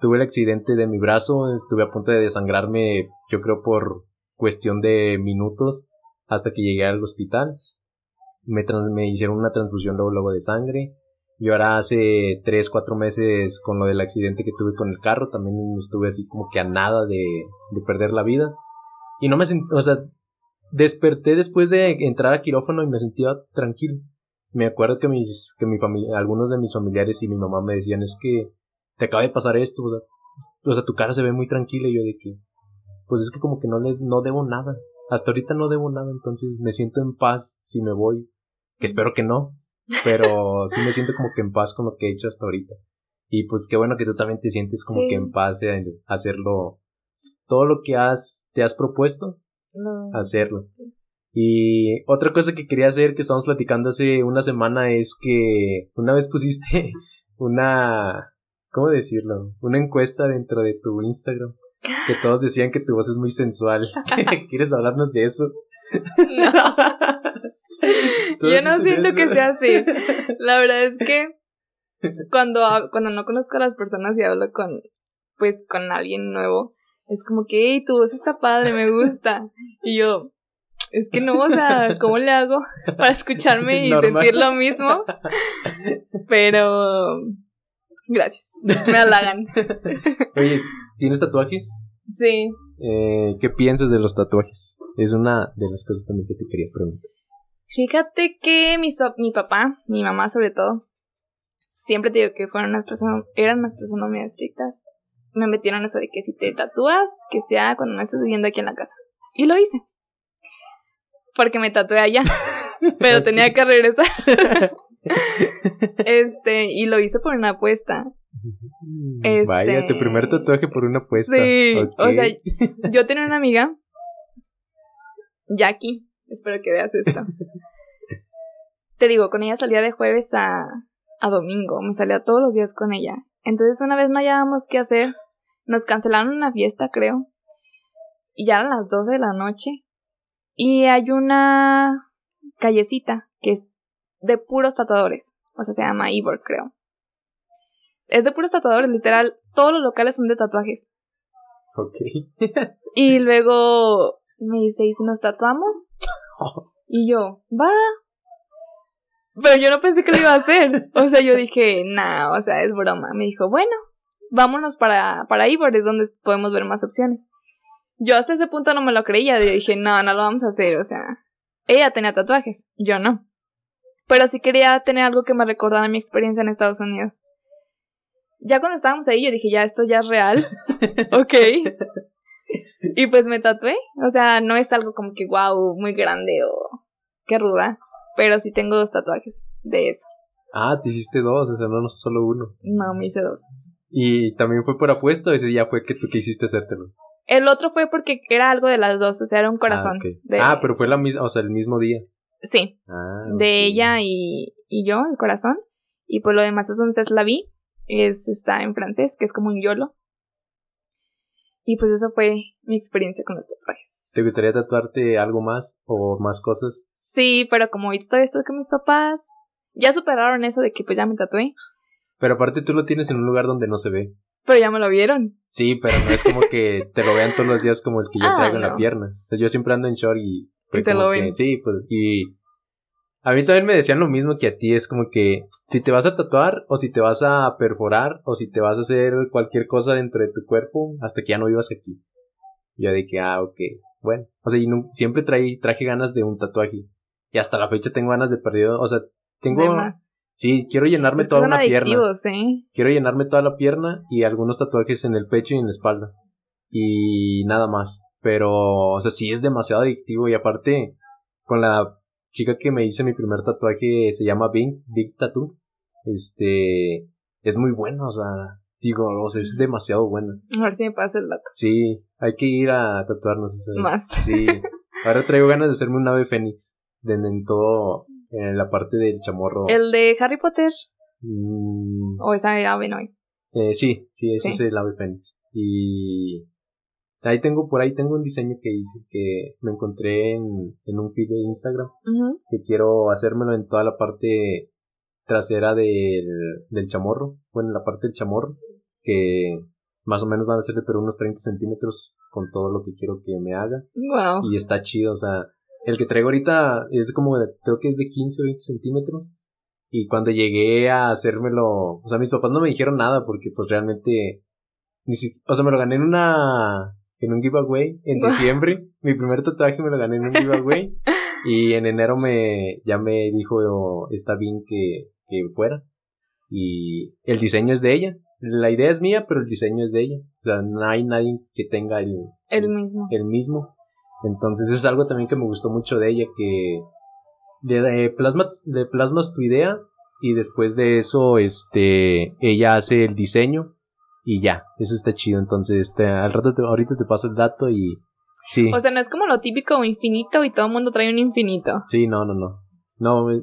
tuve el accidente de mi brazo, estuve a punto de desangrarme, yo creo por cuestión de minutos hasta que llegué al hospital. Me, me hicieron una transfusión luego, luego de sangre. Y ahora hace 3, 4 meses con lo del accidente que tuve con el carro, también estuve así como que a nada de, de perder la vida. Y no me sentí, o sea, desperté después de entrar a quirófano y me sentía tranquilo. Me acuerdo que mis, que mi familia, algunos de mis familiares y mi mamá me decían es que te acaba de pasar esto, o sea, o sea tu cara se ve muy tranquila y yo de que, pues es que como que no le, no debo nada. Hasta ahorita no debo nada, entonces me siento en paz si me voy. Que espero que no, pero *laughs* sí me siento como que en paz con lo que he hecho hasta ahorita. Y pues qué bueno que tú también te sientes como que en paz en hacerlo. Todo lo que has, te has propuesto, hacerlo. Y otra cosa que quería hacer, que estamos platicando hace una semana, es que una vez pusiste *laughs* una, ¿cómo decirlo? Una encuesta dentro de tu Instagram que *laughs* todos decían que tu voz es muy sensual. *laughs* ¿Quieres hablarnos de eso? No. Yo no siento que sea así. La verdad es que cuando, cuando no conozco a las personas y hablo con, pues, con alguien nuevo, es como que, hey, tu voz está padre, me gusta. Y yo, es que no, o sea, ¿cómo le hago *laughs* para escucharme y sentir lo mismo? Pero, gracias, me halagan. *laughs* Oye, ¿Tienes tatuajes? Sí. Eh, ¿Qué piensas de los tatuajes? Es una de las cosas también que te quería preguntar. Fíjate que mi papá, mi mamá sobre todo, siempre te digo que fueron unas personas, eran unas personas muy estrictas. Me metieron eso de que si te tatúas, que sea cuando no estés viviendo aquí en la casa. Y lo hice. Porque me tatué allá. *laughs* pero tenía que regresar. *laughs* este, y lo hice por una apuesta. Vaya, tu primer Este, tatuaje por una apuesta. Sí, o sea, *laughs* yo tenía una amiga, Jackie, espero que veas esto. Te digo, con ella salía de jueves a, a domingo, me salía todos los días con ella. Entonces una vez no hallábamos qué hacer, nos cancelaron una fiesta, creo, y ya eran las 12 de la noche. Y hay una callecita que es de puros tatuadores, o sea, se llama Ivor, creo. Es de puros tatuadores, literal, todos los locales son de tatuajes. Ok. Y luego me dice, ¿y si nos tatuamos? *laughs* Y yo, va. Pero yo no pensé que lo iba a hacer. O sea, yo dije, nah, o sea, es broma. Me dijo, bueno, vámonos para, para Ivor, es donde podemos ver más opciones. Yo hasta ese punto no me lo creía. Dije, no, no lo vamos a hacer. O sea, ella tenía tatuajes, yo no. Pero sí quería tener algo que me recordara mi experiencia en Estados Unidos. Ya cuando estábamos ahí, yo dije, ya, esto ya es real. *laughs* ok. Y pues me tatué. O sea, no es algo como que wow, muy grande o qué ruda. Pero sí tengo dos tatuajes de eso. Ah, te hiciste dos, o sea, no, no solo uno. No, me hice dos. Y también fue por apuesta, o ese ya fue que tú quisiste hacértelo. El otro fue porque era algo de las dos, o sea, era un corazón. Ah, ok. de- Ah, pero fue la misma, o sea, el mismo día. Sí, Ah, de ella y, y yo, el corazón. Y por lo demás es un C'est la vie. Es, está en francés, que es como un YOLO. Y pues eso fue mi experiencia con los tatuajes. ¿Te gustaría tatuarte algo más o más cosas? Sí, pero como ahorita todavía estoy con mis papás, ya superaron eso de que pues ya me tatué. Pero aparte tú lo tienes en un lugar donde no se ve. Pero ya me lo vieron. Sí, pero no es como que te lo vean todos los días como el que yo Ah, traigo en la pierna. O sea, yo siempre ando en short y... Y te como lo que- ven. Sí, pues, y... A mí también me decían lo mismo que a ti, es como que si te vas a tatuar o si te vas a perforar o si te vas a hacer cualquier cosa dentro de tu cuerpo hasta que ya no vivas aquí. Yo de que, ah, ok, bueno. O sea, y siempre traí, traje ganas de un tatuaje. Y hasta la fecha tengo ganas de perdido, o sea, tengo... De más. Sí, quiero llenarme Es que toda son una pierna. ¿eh? Quiero llenarme toda la pierna y algunos tatuajes en el pecho y en la espalda. Y nada más. Pero, o sea, sí es demasiado adictivo. Y aparte, con la chica que me hice mi primer tatuaje, se llama Big, Big Tattoo. Este, es muy bueno, o sea, digo, o sea, es demasiado bueno. A ver si me pasa el dato. Sí, hay que ir a tatuarnos. eso es- Más. Sí. *laughs* Ahora traigo ganas de hacerme un ave fénix. De, en todo, en la parte del chamorro. ¿El de Harry Potter? Mm, ¿O esa ave no es? Eh, sí, sí, ese Sí. es el ave fénix. Y ahí tengo, por ahí tengo un diseño que hice, que me encontré en, en un feed de Instagram, que quiero hacérmelo en toda la parte trasera del, del chamorro, bueno, en la parte del chamorro, que más o menos van a ser de pero unos 30 centímetros con todo lo que quiero que me haga. Wow. Y está chido, o sea, el que traigo ahorita es como de, creo que es de 15 o 20 centímetros. Y cuando llegué a hacérmelo, o sea, mis papás no me dijeron nada porque pues realmente, ni si- o sea, me lo gané en una, en un giveaway en diciembre. Mi primer tatuaje me lo gané en un giveaway. *laughs* y en enero me, ya me dijo, está bien que, que fuera. Y el diseño es de ella. La idea es mía, pero el diseño es de ella. O sea, no hay nadie que tenga el, El mismo. el mismo. Entonces es algo también que me gustó mucho de ella, que de, de plasma, de plasmas tu idea y después de eso, este, ella hace el diseño y ya, eso está chido. Entonces, este, al rato, te- ahorita te paso el dato y sí, O sea, no es como lo típico infinito y todo el mundo trae un infinito. sí, no, no, no, no, eh,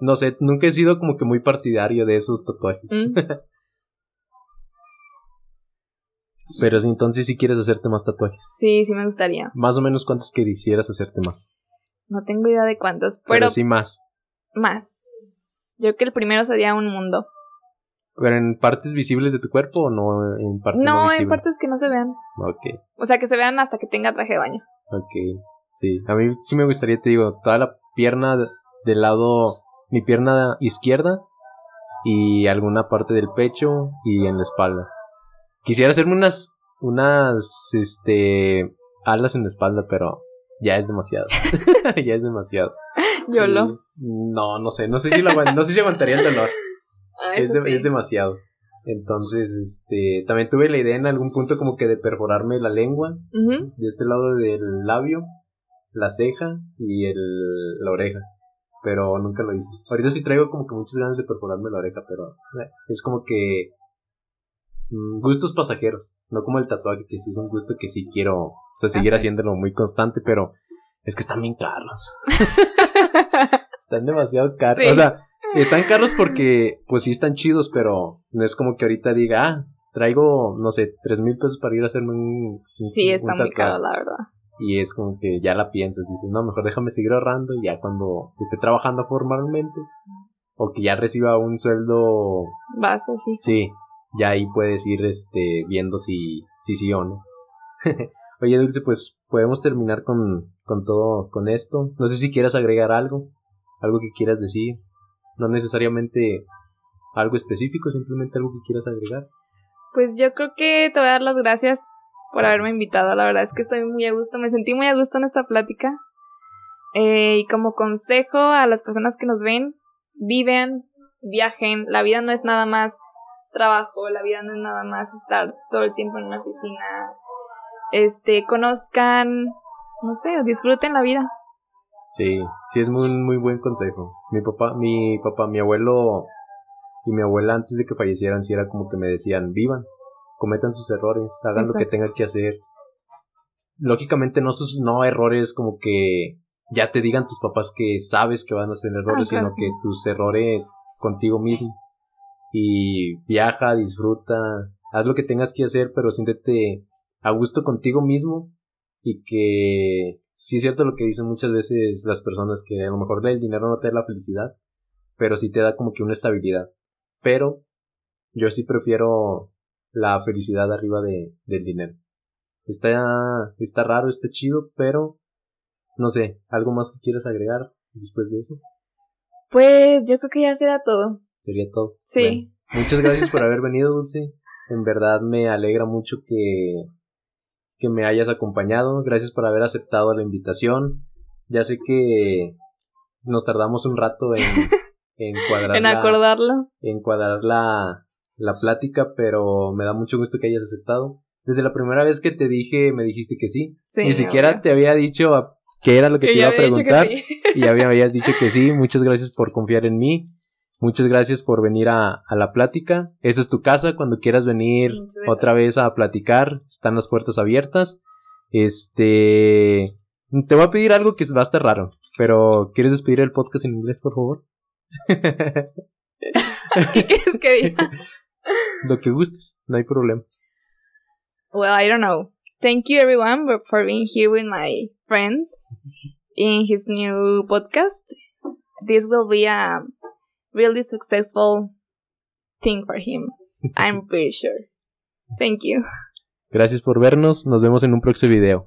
no sé, nunca he sido como que muy partidario de esos tatuajes. Mm. *laughs* Pero sí, entonces si quieres hacerte más tatuajes. Sí, sí me gustaría. Más o menos cuántos quisieras hacerte más. No tengo idea de cuántos, Pero, pero, sí más. más. Yo creo que el primero sería un mundo. ¿Pero en partes visibles de tu cuerpo o no en partes no, No, en partes que no se vean. Ok, O sea, que se vean hasta que tenga traje de baño. ok. Sí, a mí sí me gustaría, te digo, toda la pierna de- del lado, mi pierna izquierda y alguna parte del pecho y en la espalda. Quisiera hacerme unas, unas, este, alas en la espalda, pero ya es demasiado. *laughs* *laughs* ya es demasiado. Yo lo. Y- No, no sé, no sé si, lo no sé si aguantaría el dolor. Ah, es, eso de- sí. es demasiado. Entonces, este, también tuve la idea en algún punto como que de perforarme la lengua, de este lado del labio, la ceja y el, la oreja. Pero nunca lo hice. Ahorita sí traigo como que muchas ganas de perforarme la oreja, pero eh, es como que mm, gustos pasajeros, no como el tatuaje, que sí es un gusto que sí quiero, o sea, seguir haciéndolo muy constante, pero es que están bien caros. *laughs* están demasiado caros. O sea, están caros porque, pues sí están chidos, pero no es como que ahorita diga, ah, traigo, no sé, tres mil pesos para ir a hacerme un. sí, está muy caro, la verdad. Y es como que ya la piensas, dices, no, mejor déjame seguir ahorrando y ya cuando esté trabajando formalmente o que ya reciba un sueldo base fijo. Sí, ya ahí puedes ir este viendo si si sí o no. *laughs* Oye, Dulce, pues podemos terminar con, con todo con esto. No sé si quieras agregar algo, algo que quieras decir, no necesariamente algo específico, simplemente algo que quieras agregar. Pues yo creo que te voy a dar las gracias por haberme invitado. La verdad es que estoy muy a gusto, me sentí muy a gusto en esta plática. Eh, y como consejo a las personas que nos ven, viven, viajen. La vida no es nada más trabajo, la vida no es nada más estar todo el tiempo en una oficina. Este, conozcan, no sé, disfruten la vida. Sí, sí es muy muy buen consejo. Mi papá, mi papá, mi abuelo y mi abuela antes de que fallecieran sí era como que me decían, "Vivan, cometan sus errores, hagan lo que tengan que hacer." Lógicamente no sus no errores como que ya te digan tus papás que sabes que van a hacer errores, ah, sino que tus errores contigo mismo. Y viaja, disfruta, haz lo que tengas que hacer, pero siéntete a gusto contigo mismo y que sí es cierto lo que dicen muchas veces las personas que a lo mejor el dinero no te da la felicidad, pero sí te da como que una estabilidad. Pero yo sí prefiero la felicidad arriba de, del dinero. Está, está raro, está chido, pero no sé, ¿algo más que quieras agregar después de eso? Pues yo creo que ya será todo. Sería todo. Sí. muchas gracias por haber venido, Dulce. En verdad me alegra mucho que, que me hayas acompañado. Gracias por haber aceptado la invitación. Ya sé que nos tardamos un rato en, *laughs* en cuadrar. en acordarlo. En cuadrar la, la plática, pero me da mucho gusto que hayas aceptado. Desde la primera vez que te dije, me dijiste que sí. sí Ni siquiera te había dicho qué era lo que te iba a preguntar. Y ya me habías dicho que sí. Muchas gracias por confiar en mí. Muchas gracias por venir a, a la plática. Esa es tu casa. Cuando quieras venir otra vez a platicar, están las puertas abiertas. Este. Te voy a pedir algo que va a estar raro. Pero, ¿quieres despedir el podcast en inglés, por favor? *laughs* ¿Qué quieres que diga? *laughs* Lo que gustes, no hay problema. Well, I don't know. Thank you everyone for being here with my friend in his new podcast. This will be a really successful thing for him. I'm pretty sure. Thank you. Gracias por vernos. Nos vemos en un próximo video.